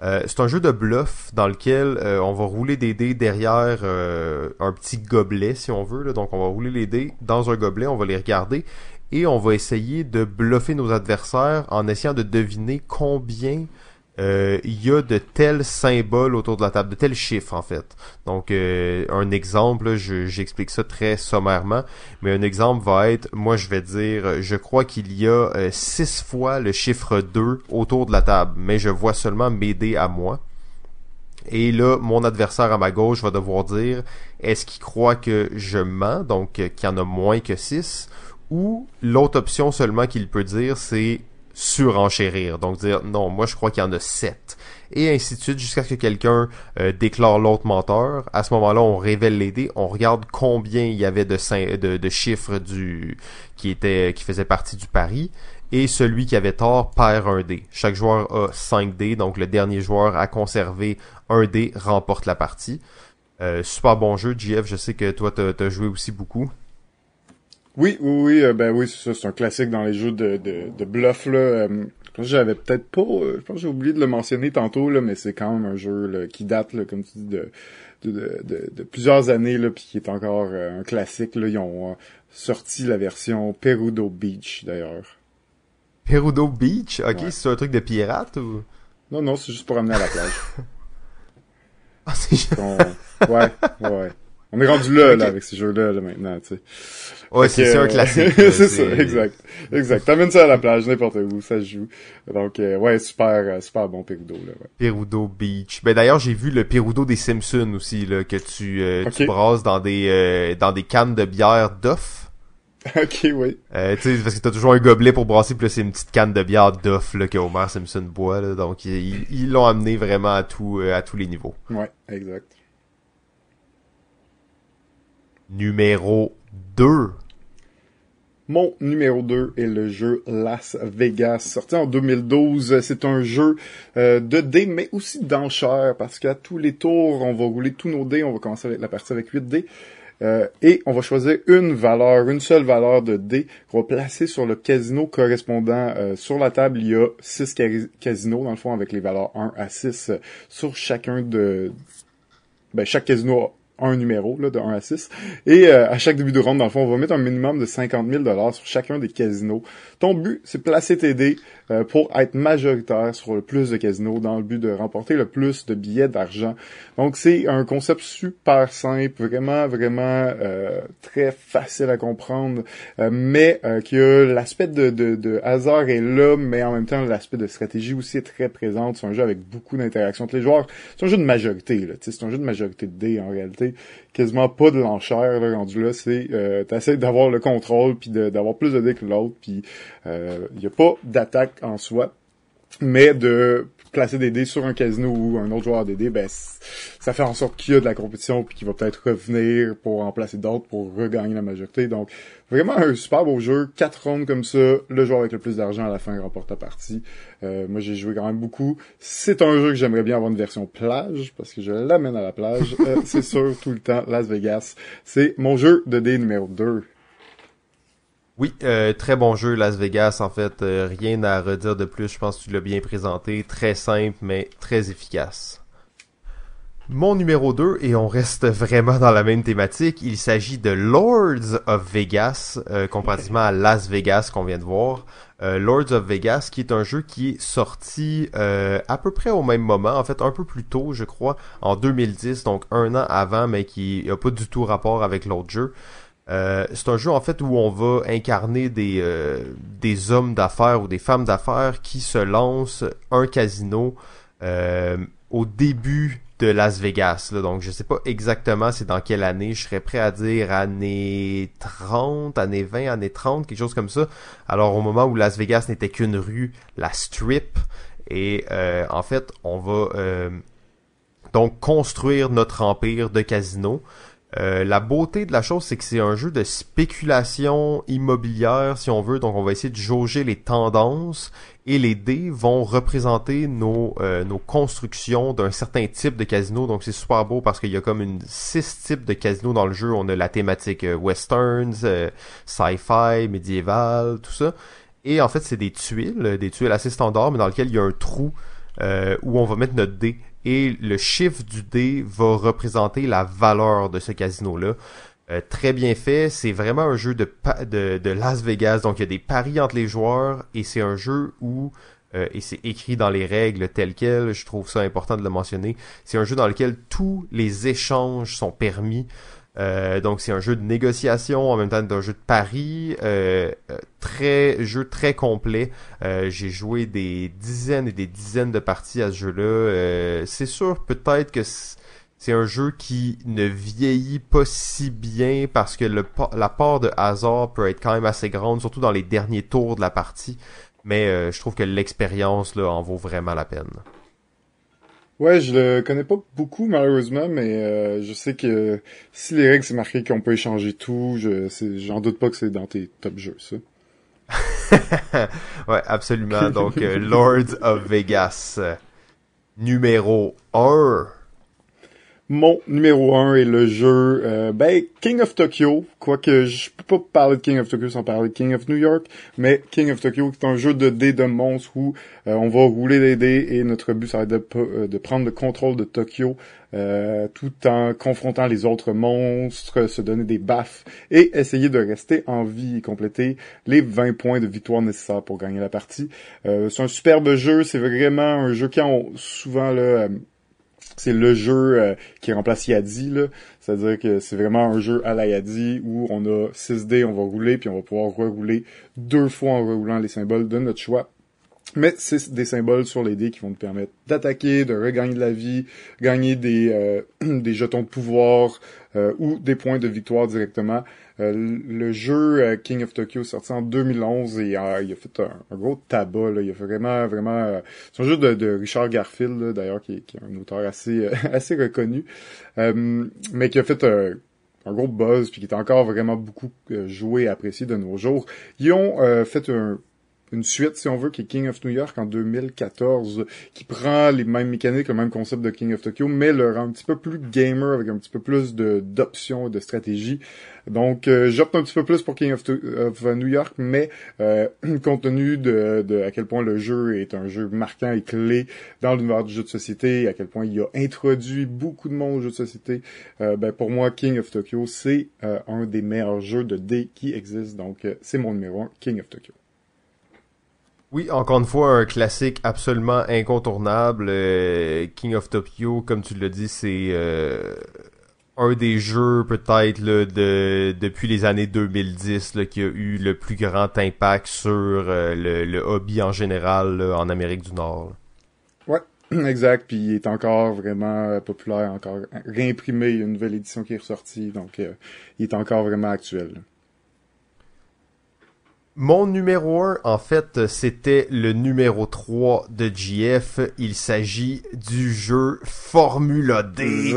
S1: c'est un jeu de bluff dans lequel on va rouler des dés derrière un petit gobelet si on veut. Donc on va rouler les dés dans un gobelet, on va les regarder et on va essayer de bluffer nos adversaires en essayant de deviner combien euh, il y a de tels symboles autour de la table, de tels chiffres en fait. Donc euh, un exemple, j'explique ça très sommairement, mais un exemple va être, moi je vais dire, je crois qu'il y a euh, six fois le chiffre 2 autour de la table, mais je vois seulement m'aider à moi. Et là, mon adversaire à ma gauche va devoir dire, est-ce qu'il croit que je mens, donc qu'il y en a moins que 6, ou l'autre option seulement qu'il peut dire, c'est surenchérir. Donc dire non, moi je crois qu'il y en a sept. Et ainsi de suite jusqu'à ce que quelqu'un euh, déclare l'autre menteur. À ce moment-là, on révèle les dés, on regarde combien il y avait de, de chiffres du qui était qui faisait partie du pari. Et celui qui avait tort perd un dé. Chaque joueur a 5 dés, donc le dernier joueur à conserver un dé remporte la partie. Euh, super bon jeu, JF, je sais que toi t'as as joué aussi beaucoup.
S2: Oui, oui, oui, euh, ben oui, c'est ça, c'est un classique dans les jeux de, de, de bluff là. Euh, j'avais peut-être pas, euh, je pense que j'ai oublié de le mentionner tantôt là, mais c'est quand même un jeu qui date là, comme tu dis de de, de, plusieurs années là, puis qui est encore un classique là. Ils ont sorti la version Perudo Beach d'ailleurs.
S1: Perudo Beach, ok, c'est un truc de pirate ou?
S2: Non, non, c'est juste pour amener à la plage.
S1: ah, c'est juste...
S2: Ouais, ouais. On est rendu là, là, avec ces jeux-là, là, maintenant, tu sais.
S1: Ouais, c'est ça, un classique.
S2: c'est ça, exact. Exact. T'amènes ça à la plage, n'importe où, ça se joue. Donc, euh, ouais, super, euh, super bon Perudo, là, ouais.
S1: Perudo Beach. Ben, d'ailleurs, j'ai vu le Perudo des Simpsons aussi, là, que tu, euh, tu brasses dans des, dans des cannes de bière d'off.
S2: ok, oui.
S1: Euh, tu sais, parce que t'as toujours un gobelet pour brasser, puis là, c'est une petite canne de bière d'off, là, que Homer Simpson boit, là. Donc, ils l'ont amené vraiment à tout, à tous les niveaux.
S2: Ouais, exact.
S1: Numéro 2.
S2: Mon numéro 2 est le jeu Las Vegas, sorti en 2012. C'est un jeu euh, de dés, mais aussi d'enchères, parce qu'à tous les tours, on va rouler tous nos dés. On va commencer avec la partie avec 8 dés. Euh, et on va choisir une valeur, une seule valeur de dés qu'on va placer sur le casino correspondant. Euh, sur la table, il y a 6 casinos, dans le fond, avec les valeurs 1 à 6 sur chacun de... Ben, chaque casino un numéro là, de 1 à 6. Et euh, à chaque début de ronde, dans le fond, on va mettre un minimum de 50 000 sur chacun des casinos. Ton but, c'est placer tes dés euh, pour être majoritaire sur le plus de casinos dans le but de remporter le plus de billets d'argent. Donc c'est un concept super simple, vraiment, vraiment euh, très facile à comprendre, mais qui a l'aspect de, de, de, hasard est là, mais en même temps l'aspect de stratégie aussi est très présent. C'est un jeu avec beaucoup d'interactions entre les joueurs. C'est un jeu de majorité, là. C'est un jeu de majorité de dés en réalité quasiment pas de l'enchère rendu là. C'est euh, t'essaies d'avoir le contrôle puis d'avoir plus de dés que l'autre. Puis il euh, y a pas d'attaque en soi, mais de placer des dés sur un casino ou un autre joueur des dés, ben ça fait en sorte qu'il y a de la compétition puis qu'il va peut-être revenir pour en placer d'autres pour regagner la majorité. Donc vraiment un super beau jeu, quatre rondes comme ça, le joueur avec le plus d'argent à la fin remporte la partie. Euh, moi j'ai joué quand même beaucoup. C'est un jeu que j'aimerais bien avoir une version plage parce que je l'amène à la plage. Euh, c'est sûr tout le temps Las Vegas. C'est mon jeu de dés numéro 2.
S1: Oui, euh, très bon jeu Las Vegas en fait, euh, rien à redire de plus, je pense que tu l'as bien présenté, très simple mais très efficace. Mon numéro 2, et on reste vraiment dans la même thématique, il s'agit de Lords of Vegas, euh, comparativement à Las Vegas qu'on vient de voir. Lords of Vegas, qui est un jeu qui est sorti à peu près au même moment, en fait un peu plus tôt, je crois, en 2010, donc un an avant, mais qui n'a pas du tout rapport avec l'autre jeu. Euh, c'est un jeu en fait où on va incarner des, euh, des hommes d'affaires ou des femmes d'affaires qui se lancent un casino euh, au début de Las Vegas. Là. Donc je sais pas exactement c'est dans quelle année. Je serais prêt à dire année 30, année 20, année 30, quelque chose comme ça. Alors au moment où Las Vegas n'était qu'une rue, la Strip. Et en fait on va donc construire notre empire de casino. Euh, la beauté de la chose, c'est que c'est un jeu de spéculation immobilière, si on veut. Donc, on va essayer de jauger les tendances et les dés vont représenter nos, euh, constructions d'un certain type de casino. Donc, c'est super beau parce qu'il y a comme six types de casinos dans le jeu. On a la thématique euh, westerns, sci-fi, médiéval, tout ça. Et en fait, c'est des tuiles, des tuiles assez standards, mais dans lesquelles il y a un trou où on va mettre notre dé et le chiffre du dé va représenter la valeur de ce casino-là. Euh, très bien fait, c'est vraiment un jeu de, Las Vegas, donc il y a des paris entre les joueurs et c'est un jeu où, euh, et c'est écrit dans les règles telles quelles, je trouve ça important de le mentionner, c'est un jeu dans lequel tous les échanges sont permis. Euh, donc c'est un jeu de négociation en même temps d'un jeu de pari, euh, euh, très jeu très complet. J'ai joué des dizaines et des dizaines de parties à ce jeu-là. c'est sûr peut-être que c'est un jeu qui ne vieillit pas si bien parce que la part de hasard peut être quand même assez grande, surtout dans les derniers tours de la partie. Mais je trouve que l'expérience en vaut vraiment la peine.
S2: Ouais, je le connais pas beaucoup malheureusement, mais euh, je sais que si les règles c'est marqué qu'on peut échanger tout, je j'en doute pas que c'est dans tes top jeux ça.
S1: ouais, absolument. Donc euh, Lords of Vegas numéro 1
S2: mon numéro un est le jeu euh, ben King of Tokyo, quoique je peux pas parler de King of Tokyo sans parler de King of New York, mais King of Tokyo est un jeu de dés de monstres où euh, on va rouler des dés et notre but ça va être de, euh, de prendre le contrôle de Tokyo tout en confrontant les autres monstres, se donner des baffes et essayer de rester en vie et compléter les 20 points de victoire nécessaires pour gagner la partie. c'est un superbe jeu, c'est vraiment un jeu qui a souvent là c'est le jeu euh, qui remplace Yadi, là. C'est-à-dire que c'est vraiment un jeu à la Yadi où on a 6 dés, on va rouler, puis on va pouvoir rerouler deux fois en reroulant les symboles de notre choix. Mais c'est des symboles sur les dés qui vont nous permettre d'attaquer, de regagner de la vie, gagner des, euh, jetons de pouvoir euh, ou des points de victoire directement. Euh, le jeu euh, King of Tokyo sorti en 2011 et euh, il a fait un, gros tabac. Là. Il a fait vraiment, vraiment... c'est un jeu de, Richard Garfield, d'ailleurs, qui, qui, est un auteur assez, assez reconnu, mais qui a fait un gros buzz puis qui est encore vraiment beaucoup joué et apprécié de nos jours. Ils ont fait un une suite, si on veut, qui est King of New York en 2014, qui prend les mêmes mécaniques, le même concept de King of Tokyo, mais le rend un petit peu plus gamer, avec un petit peu plus d'options, de stratégie. Donc, euh, j'opte un petit peu plus pour King of, New York, mais euh, compte tenu de, de, à quel point le jeu est un jeu marquant et clé dans l'univers du jeu de société, à quel point il a introduit beaucoup de monde au jeu de société, euh, ben pour moi, King of Tokyo, c'est euh, un des meilleurs jeux de dés qui existent. Donc, c'est mon numéro 1, King of Tokyo.
S1: Oui, encore une fois, un classique absolument incontournable. Euh, King of Tokyo, comme tu l'as dit, c'est euh, un des jeux peut-être de depuis les années 2010 là, qui a eu le plus grand impact sur euh, le, hobby en général en Amérique du Nord.
S2: Ouais, exact. Puis il est encore vraiment populaire, encore réimprimé. Il y a une nouvelle édition qui est ressortie, donc il est encore vraiment actuel.
S1: Mon numéro 1, en fait, c'était le numéro 3 de GF. Il s'agit du jeu Formula D.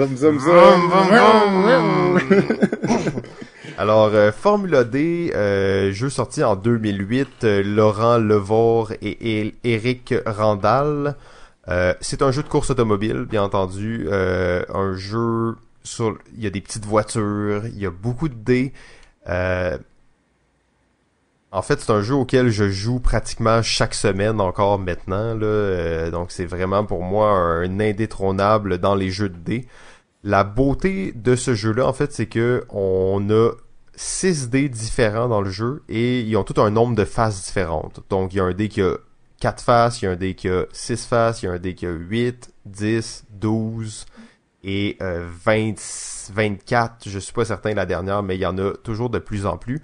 S1: Alors, euh, Formula D, euh, jeu sorti en 2008, euh, Laurent Levore et Eric Randall. c'est un jeu de course automobile, bien entendu. un jeu sur... Il y a des petites voitures, il y a beaucoup de dés. En fait, c'est un jeu auquel je joue pratiquement chaque semaine encore maintenant. Là, donc, c'est vraiment pour moi un indétrônable dans les jeux de dés. La beauté de ce jeu-là, en fait, c'est que on a 6 dés différents dans le jeu et ils ont tout un nombre de faces différentes. Donc, il y a un dé qui a 4 faces, il y a un dé qui a 6 faces, il y a un dé qui a 8, 10, 12 et 20, euh, 24. Je suis pas certain la dernière, mais il y en a toujours de plus en plus.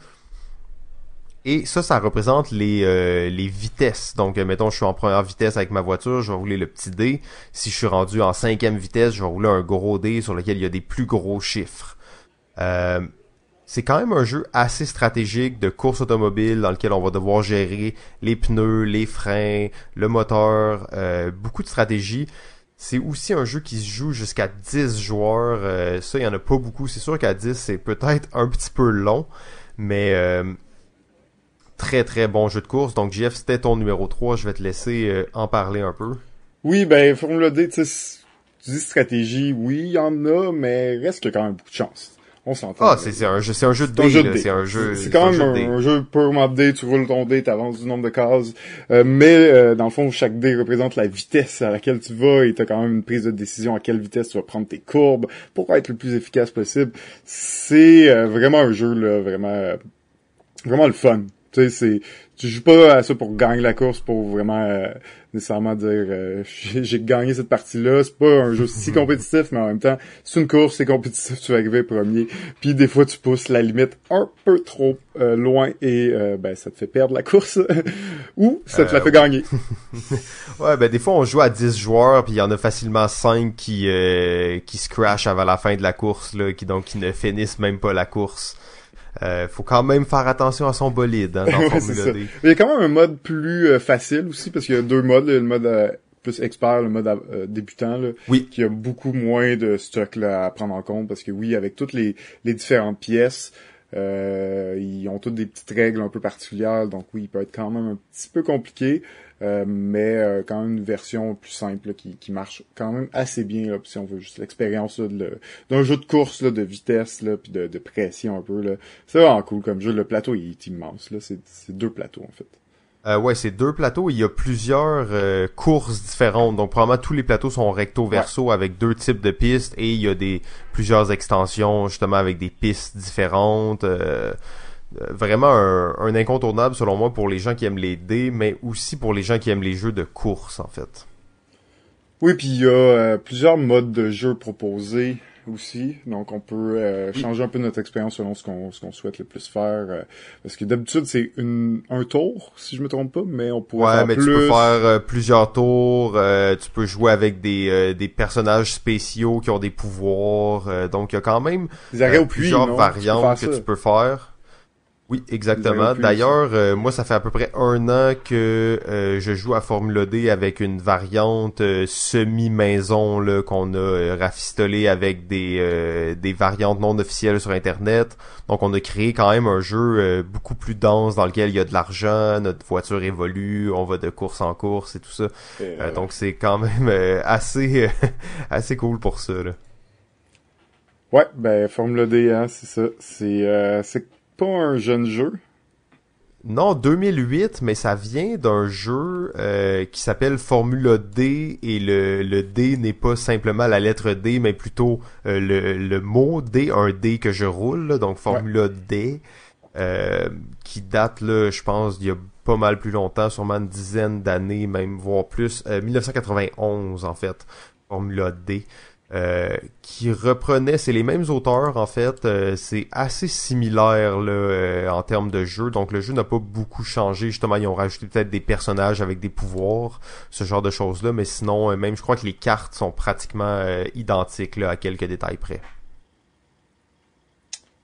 S1: Et ça, ça représente les, euh, les vitesses. Donc, euh, mettons, je suis en première vitesse avec ma voiture, je vais rouler le petit dé. Si je suis rendu en cinquième vitesse, je vais rouler un gros dé sur lequel il y a des plus gros chiffres. Euh, c'est quand même un jeu assez stratégique de course automobile dans lequel on va devoir gérer les pneus, les freins, le moteur, beaucoup de stratégie. C'est aussi un jeu qui se joue jusqu'à 10 joueurs. ça, il y en a pas beaucoup. C'est sûr qu'à 10, c'est peut-être un petit peu long, mais très très bon jeu de course. Donc Jeff, c'était ton numéro 3, je vais te laisser euh, en parler un peu.
S2: Oui, ben Formula D, tu dis stratégie, oui, il y en a, mais reste qu'il y a quand même beaucoup de chance. On s'entend.
S1: Ah, c'est un jeu, c'est un jeu de dé, c'est un jeu.
S2: C'est quand même un, jeu purement de dé, tu roules ton dé, t'avances du nombre de cases, euh, mais euh, dans le fond, chaque dé représente la vitesse à laquelle tu vas et t'as quand même une prise de décision à quelle vitesse tu vas prendre tes courbes pour être le plus efficace possible. C'est vraiment un jeu là, vraiment, vraiment le fun. Tu sais, c'est, tu joues pas à ça pour gagner la course, pour vraiment euh, nécessairement dire euh, j'ai gagné cette partie-là. C'est pas un jeu si compétitif, mais en même temps, c'est une course, c'est compétitif, tu vas arriver premier. Puis des fois, tu pousses la limite un peu trop euh, loin et ben ça te fait perdre la course ou ça te la fait gagner.
S1: ouais, ben des fois on joue à 10 joueurs, puis il y en a facilement 5 qui qui se crashent avant la fin de la course là, qui donc qui ne finissent même pas la course. Euh, faut quand même faire attention à son bolide hein, dans Formula D.
S2: Il y a quand même un mode plus euh, facile aussi parce qu'il y a deux modes, le mode euh, plus expert, le mode euh, débutant, là,
S1: oui.
S2: qui a beaucoup moins de stock là, à prendre en compte parce que oui, avec toutes les, les différentes pièces, ils ont toutes des petites règles un peu particulières, donc oui, il peut être quand même un petit peu compliqué. Euh, mais euh, quand même une version plus simple qui, qui marche quand même assez bien là, si on veut juste l'expérience d'un jeu de course là, de vitesse là, puis de, de, pression un peu là. C'est vraiment cool comme jeu. Le plateau il est immense là, c'est deux plateaux en fait.
S1: Euh, ouais, c'est deux plateaux. Il y a plusieurs euh, courses différentes. Donc probablement tous les plateaux sont recto verso avec deux types de pistes et il y a des plusieurs extensions justement avec des pistes différentes. Euh, vraiment un, incontournable selon moi pour les gens qui aiment les dés, mais aussi pour les gens qui aiment les jeux de course en fait.
S2: Oui, puis il y a euh, plusieurs modes de jeu proposés aussi, donc on peut euh, changer un peu notre expérience selon ce qu'on ce qu'on souhaite le plus faire. Euh, parce que d'habitude c'est un tour, si je me trompe pas, mais on pourrait
S1: ouais,
S2: faire
S1: mais tu peux faire plusieurs tours. tu peux jouer avec des des personnages spéciaux qui ont des pouvoirs. donc il y a quand même plusieurs variantes que tu peux faire. Oui, exactement. D'ailleurs, euh, moi, ça fait à peu près un an que euh, je joue à Formula D avec une variante euh, semi-maison là qu'on a rafistolé avec des, des variantes non officielles sur Internet. Donc, on a créé quand même un jeu beaucoup plus dense dans lequel il y a de l'argent, notre voiture évolue, on va de course en course et tout ça. donc, c'est quand même assez assez cool pour ça. Là.
S2: Ouais, ben Formula D, hein, c'est ça. C'est c'est pas un jeune jeu?
S1: Non, 2008, mais ça vient d'un jeu euh, qui s'appelle Formula D et le, le D n'est pas simplement la lettre D, mais plutôt euh, le, le mot D, un D que je roule, donc Formula D, euh, qui date là, je pense, il y a pas mal plus longtemps, sûrement une dizaine d'années, même voire plus, 1991 en fait, Formula D. Euh, qui reprenait, c'est les mêmes auteurs en fait, euh, c'est assez similaire là, euh, en termes de jeu, donc le jeu n'a pas beaucoup changé, justement ils ont rajouté peut-être des personnages avec des pouvoirs, ce genre de choses là, mais sinon même je crois que les cartes sont pratiquement identiques là, à quelques détails près.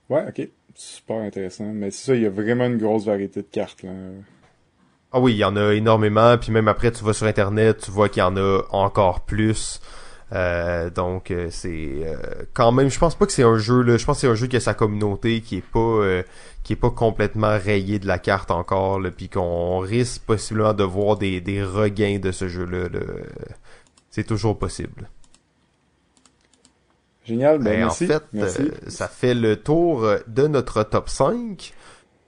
S2: Ouais, ok. Super intéressant. Mais c'est ça, il y a vraiment une grosse variété de cartes. Là.
S1: Ah oui, il y en a énormément. Puis même après, tu vas sur Internet, tu vois qu'il y en a encore plus. Euh, donc euh, c'est euh, quand même, je pense pas que c'est un jeu là, je pense que c'est un jeu qui a sa communauté qui est pas qui est pas complètement rayé de la carte encore, là, puis qu'on risque possiblement de voir des, des regains de ce jeu-là. C'est toujours possible.
S2: Génial, ben, ben En
S1: fait, ça fait le tour de notre top 5.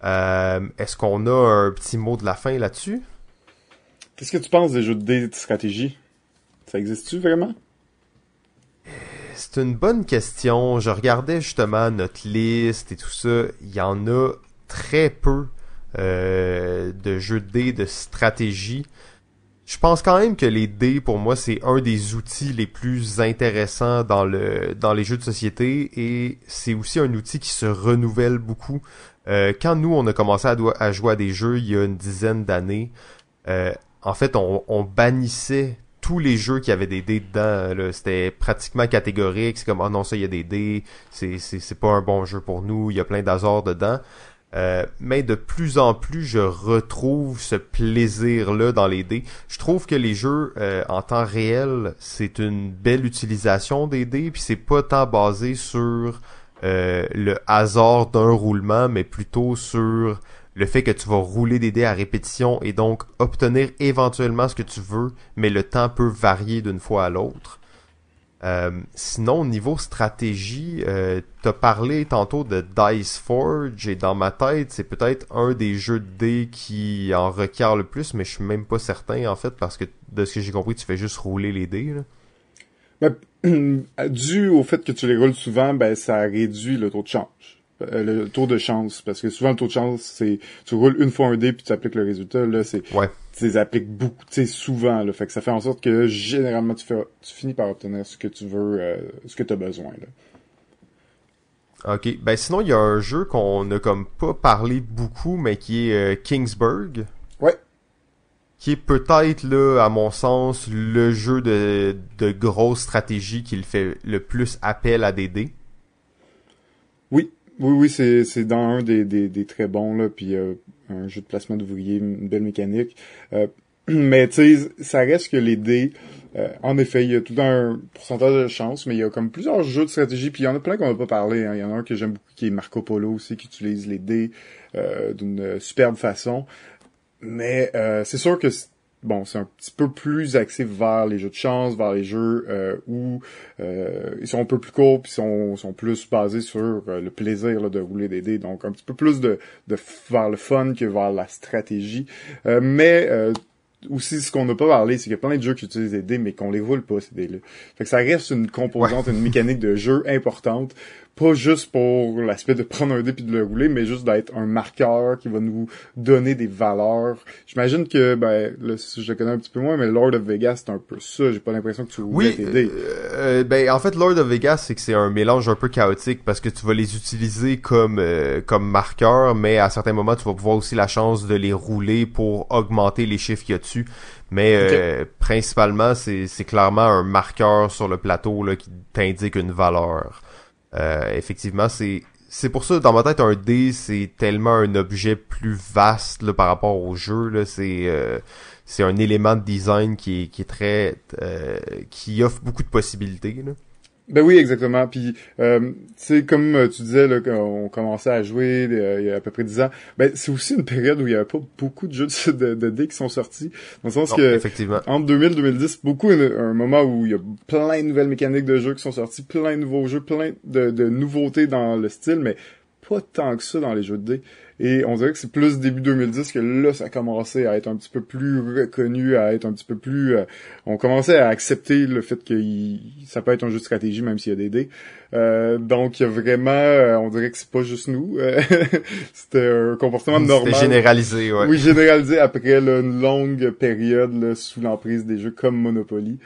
S1: Est-ce qu'on a un petit mot de la fin là-dessus?
S2: Qu'est-ce que tu penses des jeux de dés de stratégie? Ça existe-tu vraiment?
S1: C'est une bonne question. Je regardais justement notre liste et tout ça. Il y en a très peu euh, de jeux de dés de stratégie. Je pense quand même que les dés, pour moi, c'est un des outils les plus intéressants dans le dans les jeux de société et c'est aussi un outil qui se renouvelle beaucoup. Euh, quand nous, on a commencé à, jouer à des jeux il y a une dizaine d'années, euh, en fait, on, on bannissait tous les jeux qui avaient des dés dedans, c'était pratiquement catégorique. C'est comme, oh non, ça, il y a des dés, c'est pas un bon jeu pour nous, il y a plein d'hasards dedans. Euh, mais de plus en plus, je retrouve ce plaisir-là dans les dés. Je trouve que les jeux euh, en temps réel, c'est une belle utilisation des dés, puis c'est pas tant basé sur euh, le hasard d'un roulement, mais plutôt sur le fait que tu vas rouler des dés à répétition et donc obtenir éventuellement ce que tu veux, mais le temps peut varier d'une fois à l'autre. Euh, sinon, niveau stratégie, euh, t'as parlé tantôt de Dice Forge et dans ma tête, c'est peut-être un des jeux de dés qui en requiert le plus, mais je suis même pas certain en fait parce que de ce que j'ai compris, tu fais juste rouler les dés.
S2: Là. dû au fait que tu les roules souvent, ben ça réduit le taux de change. Euh, le taux de chance parce que souvent le taux de chance c'est tu roules une fois un dé puis tu appliques le résultat là c'est
S1: ouais.
S2: tu les appliques beaucoup tu sais souvent là fait que ça fait en sorte que généralement tu fais tu finis par obtenir ce que tu veux euh, ce que tu as besoin
S1: là. OK, ben sinon il y a un jeu qu'on a comme pas parlé beaucoup mais qui est euh, Kingsburg.
S2: Ouais.
S1: Qui est peut-être là à mon sens le jeu de de grosse stratégie qui le fait le plus appel à des dés.
S2: Oui, oui, c'est, c'est dans un des, des, des, très bons, là, puis euh, un jeu de placement d'ouvriers, une belle mécanique. Euh, mais tu sais, ça reste que les dés, euh, en effet, il y a tout un pourcentage de chance, mais il y a comme plusieurs jeux de stratégie, puis il y en a plein qu'on n'a pas parlé. Hein. Il y en a un que j'aime beaucoup qui est Marco Polo aussi, qui utilise les dés d'une superbe façon. Mais c'est sûr que bon, c'est un petit peu plus axé vers les jeux de chance, vers les jeux euh, où euh, ils sont un peu plus courts puis sont, sont plus basés sur euh, le plaisir de rouler des dés. Donc un petit peu plus de, de vers le fun que vers la stratégie. mais aussi ce qu'on n'a pas parlé, c'est qu'il y a plein de jeux qui utilisent des dés, mais qu'on les roule pas, ces dés-là. Fait que ça reste une composante, une mécanique de jeu importante pas juste pour l'aspect de prendre un dé puis de le rouler, mais juste d'être un marqueur qui va nous donner des valeurs. J'imagine que, ben, là, je le connais un petit peu moins, mais Lord of Vegas, c'est un peu ça. J'ai pas l'impression que tu roules tes dés.
S1: Euh, ben, en fait, Lord of Vegas, c'est que c'est un mélange un peu chaotique parce que tu vas les utiliser comme, euh, comme marqueur, mais à certains moments, tu vas pouvoir aussi la chance de les rouler pour augmenter les chiffres qu'il y a dessus. Mais euh, principalement, c'est clairement un marqueur sur le plateau là, qui t'indique une valeur. Euh, effectivement, c'est c'est pour ça dans ma tête un dé c'est tellement un objet plus vaste là, par rapport au jeu euh, c'est un élément de design qui est, qui est très euh, qui offre beaucoup de possibilités.
S2: Ben oui, exactement. Puis, euh, c'est comme euh, tu disais, là, qu'on commençait à jouer euh, il y a à peu près 10 ans, ben c'est aussi une période où il y avait pas beaucoup de jeux de, de, dés qui sont sortis. Dans le sens que,
S1: effectivement.
S2: entre 2000 et 2010, beaucoup un, moment où il y a plein de nouvelles mécaniques de jeux qui sont sortis, plein de nouveaux jeux, plein de, de nouveautés dans le style, mais pas tant que ça dans les jeux de dés. Et on dirait que c'est plus début 2010 que là, ça a commencé à être un petit peu plus reconnu, à être un petit peu plus... Euh, on commençait à accepter le fait que ça peut être un jeu de stratégie, même s'il y a des dés. Euh, donc, il y a vraiment... Euh, on dirait que c'est pas juste nous. C'était un comportement normal.
S1: C'était généralisé, ouais.
S2: Oui, généralisé après une longue période sous l'emprise des jeux comme Monopoly.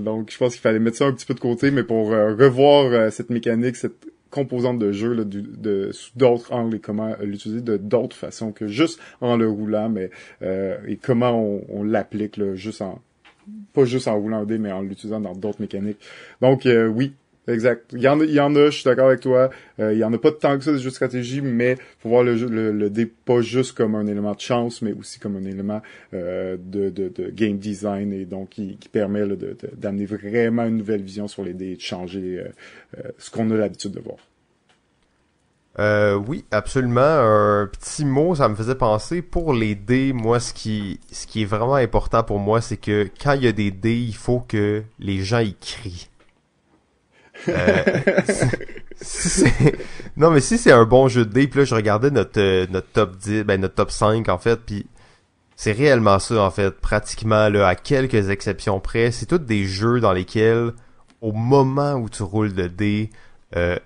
S2: donc, je pense qu'il fallait mettre ça un petit peu de côté, mais pour revoir cette mécanique, cette composante de jeu là, de, d'autres angles et comment l'utiliser de d'autres façons que juste en le roulant, mais euh, et comment on, on l'applique juste en pas juste en roulant un dé, mais en l'utilisant dans d'autres mécaniques. Donc euh, oui, exact. Il y en a, il y en a, je suis d'accord avec toi. Euh, il y en a pas tant que ça de jeux de stratégie, mais faut voir le, le, le dé pas juste comme un élément de chance, mais aussi comme un élément euh, de, de, de, game design et donc qui, qui permet d'amener vraiment une nouvelle vision sur les dés et de changer euh, ce qu'on a l'habitude de voir.
S1: Euh, oui, absolument. Un petit mot, ça me faisait penser pour les dés. Moi, ce qui, ce qui est vraiment important pour moi, c'est que quand il y a des dés, il faut que les gens y crient. Euh, non, mais si c'est un bon jeu de dés, puis là, je regardais notre, euh, notre top 10, ben, notre top 5, en fait, puis c'est réellement ça, en fait. Pratiquement, là, à quelques exceptions près, c'est tous des jeux dans lesquels, au moment où tu roules le dé, euh,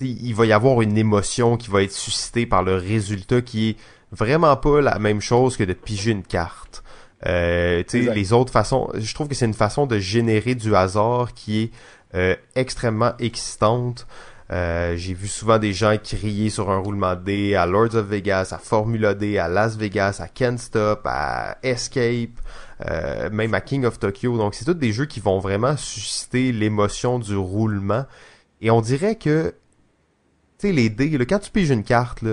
S1: il va y avoir une émotion qui va être suscitée par le résultat qui est vraiment pas la même chose que de piger une carte. Euh, les autres façons, je trouve que c'est une façon de générer du hasard qui est extrêmement excitante. Euh, j'ai vu souvent des gens crier sur un roulement de dés à Lords of Vegas, à Formula D, à Las Vegas, à Can't Stop, à Escape, euh, même à King of Tokyo. Donc c'est tous des jeux qui vont vraiment susciter l'émotion du roulement. Et on dirait que tu sais, les dés, là, quand tu piges une carte,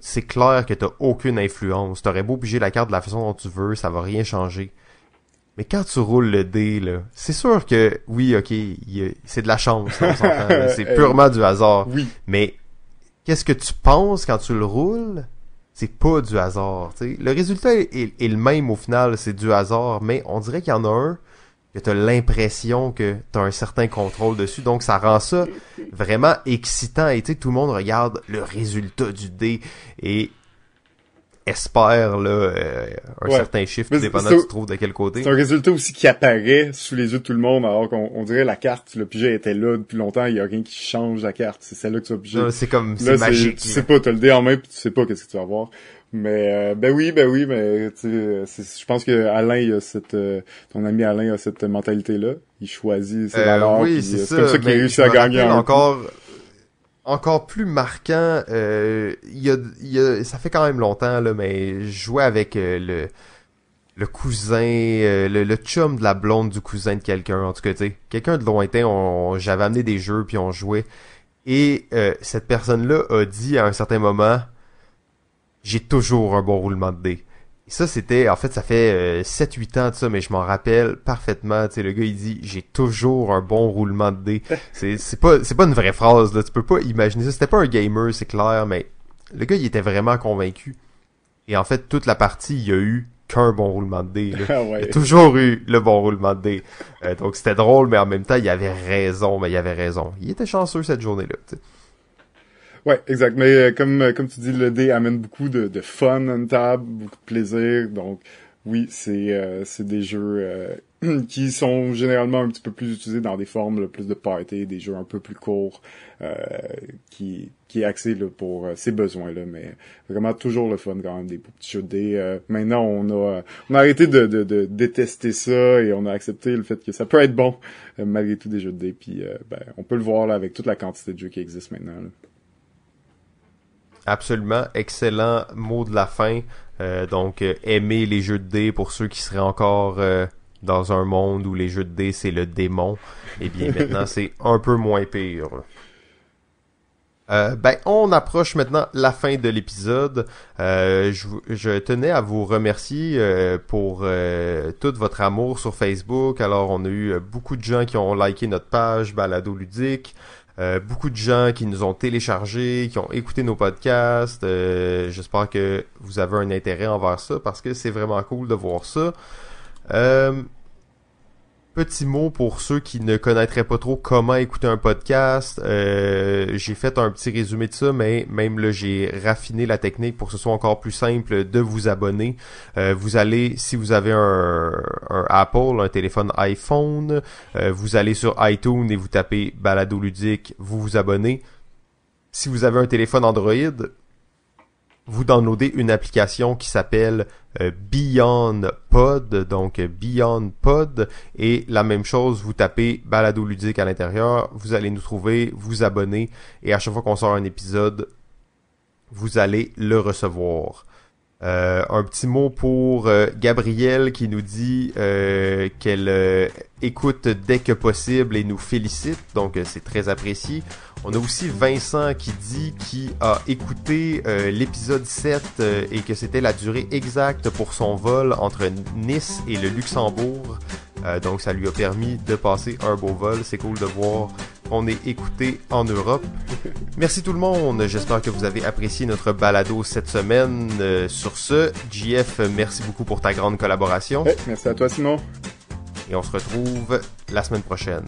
S1: c'est clair que t'as aucune influence. T'aurais beau piger la carte de la façon dont tu veux, ça va rien changer. Mais quand tu roules le dé, là, c'est sûr que, oui, ok, c'est de la chance, c'est purement du hasard.
S2: Oui.
S1: Mais, qu'est-ce que tu penses quand tu le roules? C'est pas du hasard, Le résultat est, le même au final, c'est du hasard, mais on dirait qu'il y en a un que t'as l'impression que t'as un certain contrôle dessus. Donc ça rend ça vraiment excitant. Et tu sais, tout le monde regarde le résultat du dé et espère là euh, un certain chiffre, dépendant tu trouves de quel côté.
S2: C'est un résultat aussi qui apparaît sous les yeux de tout le monde, alors qu'on dirait la carte, le pigeon était là depuis longtemps, il y a rien qui change la carte. C'est celle-là que tu vas piger.
S1: C'est comme, c'est magique.
S2: Tu sais pas, t'as le dé en main puis tu sais pas qu'est-ce que tu vas voir. Mais euh, ben oui, ben oui, mais je pense que Alain, il a cette, euh, ton ami Alain a cette mentalité là. Il choisit ses valeurs.
S1: Oui, c'est comme ça qu'il réussit à gagner. Encore, encore plus marquant. Euh, y a, ça fait quand même longtemps là, mais je jouais avec le le cousin, le, le, chum de la blonde du cousin de quelqu'un. En tout cas, quelqu'un de lointain. J'avais amené des jeux puis on jouait. Et cette personne-là a dit à un certain moment j'ai toujours un bon roulement de dés. Et ça, c'était, en fait, ça fait 7-8 euh, ans de ça, mais je m'en rappelle parfaitement. Tu sais, le gars, il dit, j'ai toujours un bon roulement de dés. c'est, c'est pas, c'est pas une vraie phrase, là. Tu peux pas imaginer ça. C'était pas un gamer, c'est clair, mais le gars, il était vraiment convaincu. Et en fait, toute la partie, il y a eu qu'un bon roulement de dés. Ah il a toujours eu le bon roulement de dés. Euh, donc c'était drôle, mais en même temps, il avait raison, mais il avait raison. Il était chanceux cette journée-là.
S2: Ouais, exact. Mais euh, comme euh, comme tu dis, le dé amène beaucoup de, de fun en table, beaucoup de plaisir. Donc oui, c'est euh, c'est des jeux qui sont généralement un petit peu plus utilisés dans des formes plus de party, des jeux un peu plus courts, qui qui est axé là, pour ces besoins-là. Mais vraiment toujours le fun quand même des petits jeux de dés. maintenant, on a on a arrêté de, de, de, détester ça et on a accepté le fait que ça peut être bon malgré tout des jeux de dés. Puis ben, on peut le voir là avec toute la quantité de jeux qui existent maintenant. Là.
S1: Absolument, excellent mot de la fin. Euh, donc, euh, aimer les jeux de dés pour ceux qui seraient encore euh, dans un monde où les jeux de dés c'est le démon. Eh bien, maintenant c'est un peu moins pire. ben, on approche maintenant la fin de l'épisode. Je, je, tenais à vous remercier pour tout votre amour sur Facebook. Alors, on a eu beaucoup de gens qui ont liké notre page Balado Ludique. Euh, beaucoup de gens qui nous ont téléchargés, qui ont écouté nos podcasts. Euh, j'espère que vous avez un intérêt envers ça parce que c'est vraiment cool de voir ça. Euh, petit mot pour ceux qui ne connaîtraient pas trop comment écouter un podcast. Euh, j'ai fait un petit résumé de ça, mais même là, j'ai raffiné la technique pour que ce soit encore plus simple de vous abonner. Euh, vous allez, si vous avez un, Apple, un téléphone iPhone, euh, vous allez sur iTunes et vous tapez Balado Ludique, vous vous abonnez. Si vous avez un téléphone Android, vous downloadez une application qui s'appelle Beyond Pod, donc Beyond Pod, et la même chose, vous tapez Balado ludique à l'intérieur, vous allez nous trouver, vous abonner, et à chaque fois qu'on sort un épisode, vous allez le recevoir. Euh, un petit mot pour euh, Gabrielle qui nous dit euh, qu'elle écoute dès que possible et nous félicite, donc c'est très apprécié. On a aussi Vincent qui dit qu'il a écouté l'épisode 7 et que c'était la durée exacte pour son vol entre Nice et le Luxembourg. donc ça lui a permis de passer un beau vol. C'est cool de voir on est écouté en Europe. Merci tout le monde. J'espère que vous avez apprécié notre balado cette semaine. Euh, sur ce, JF, merci beaucoup pour ta grande collaboration.
S2: merci à toi, Simon.
S1: Et on se retrouve la semaine prochaine.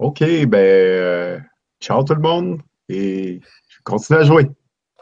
S3: OK, ben, euh, ciao tout le monde et je continue à jouer.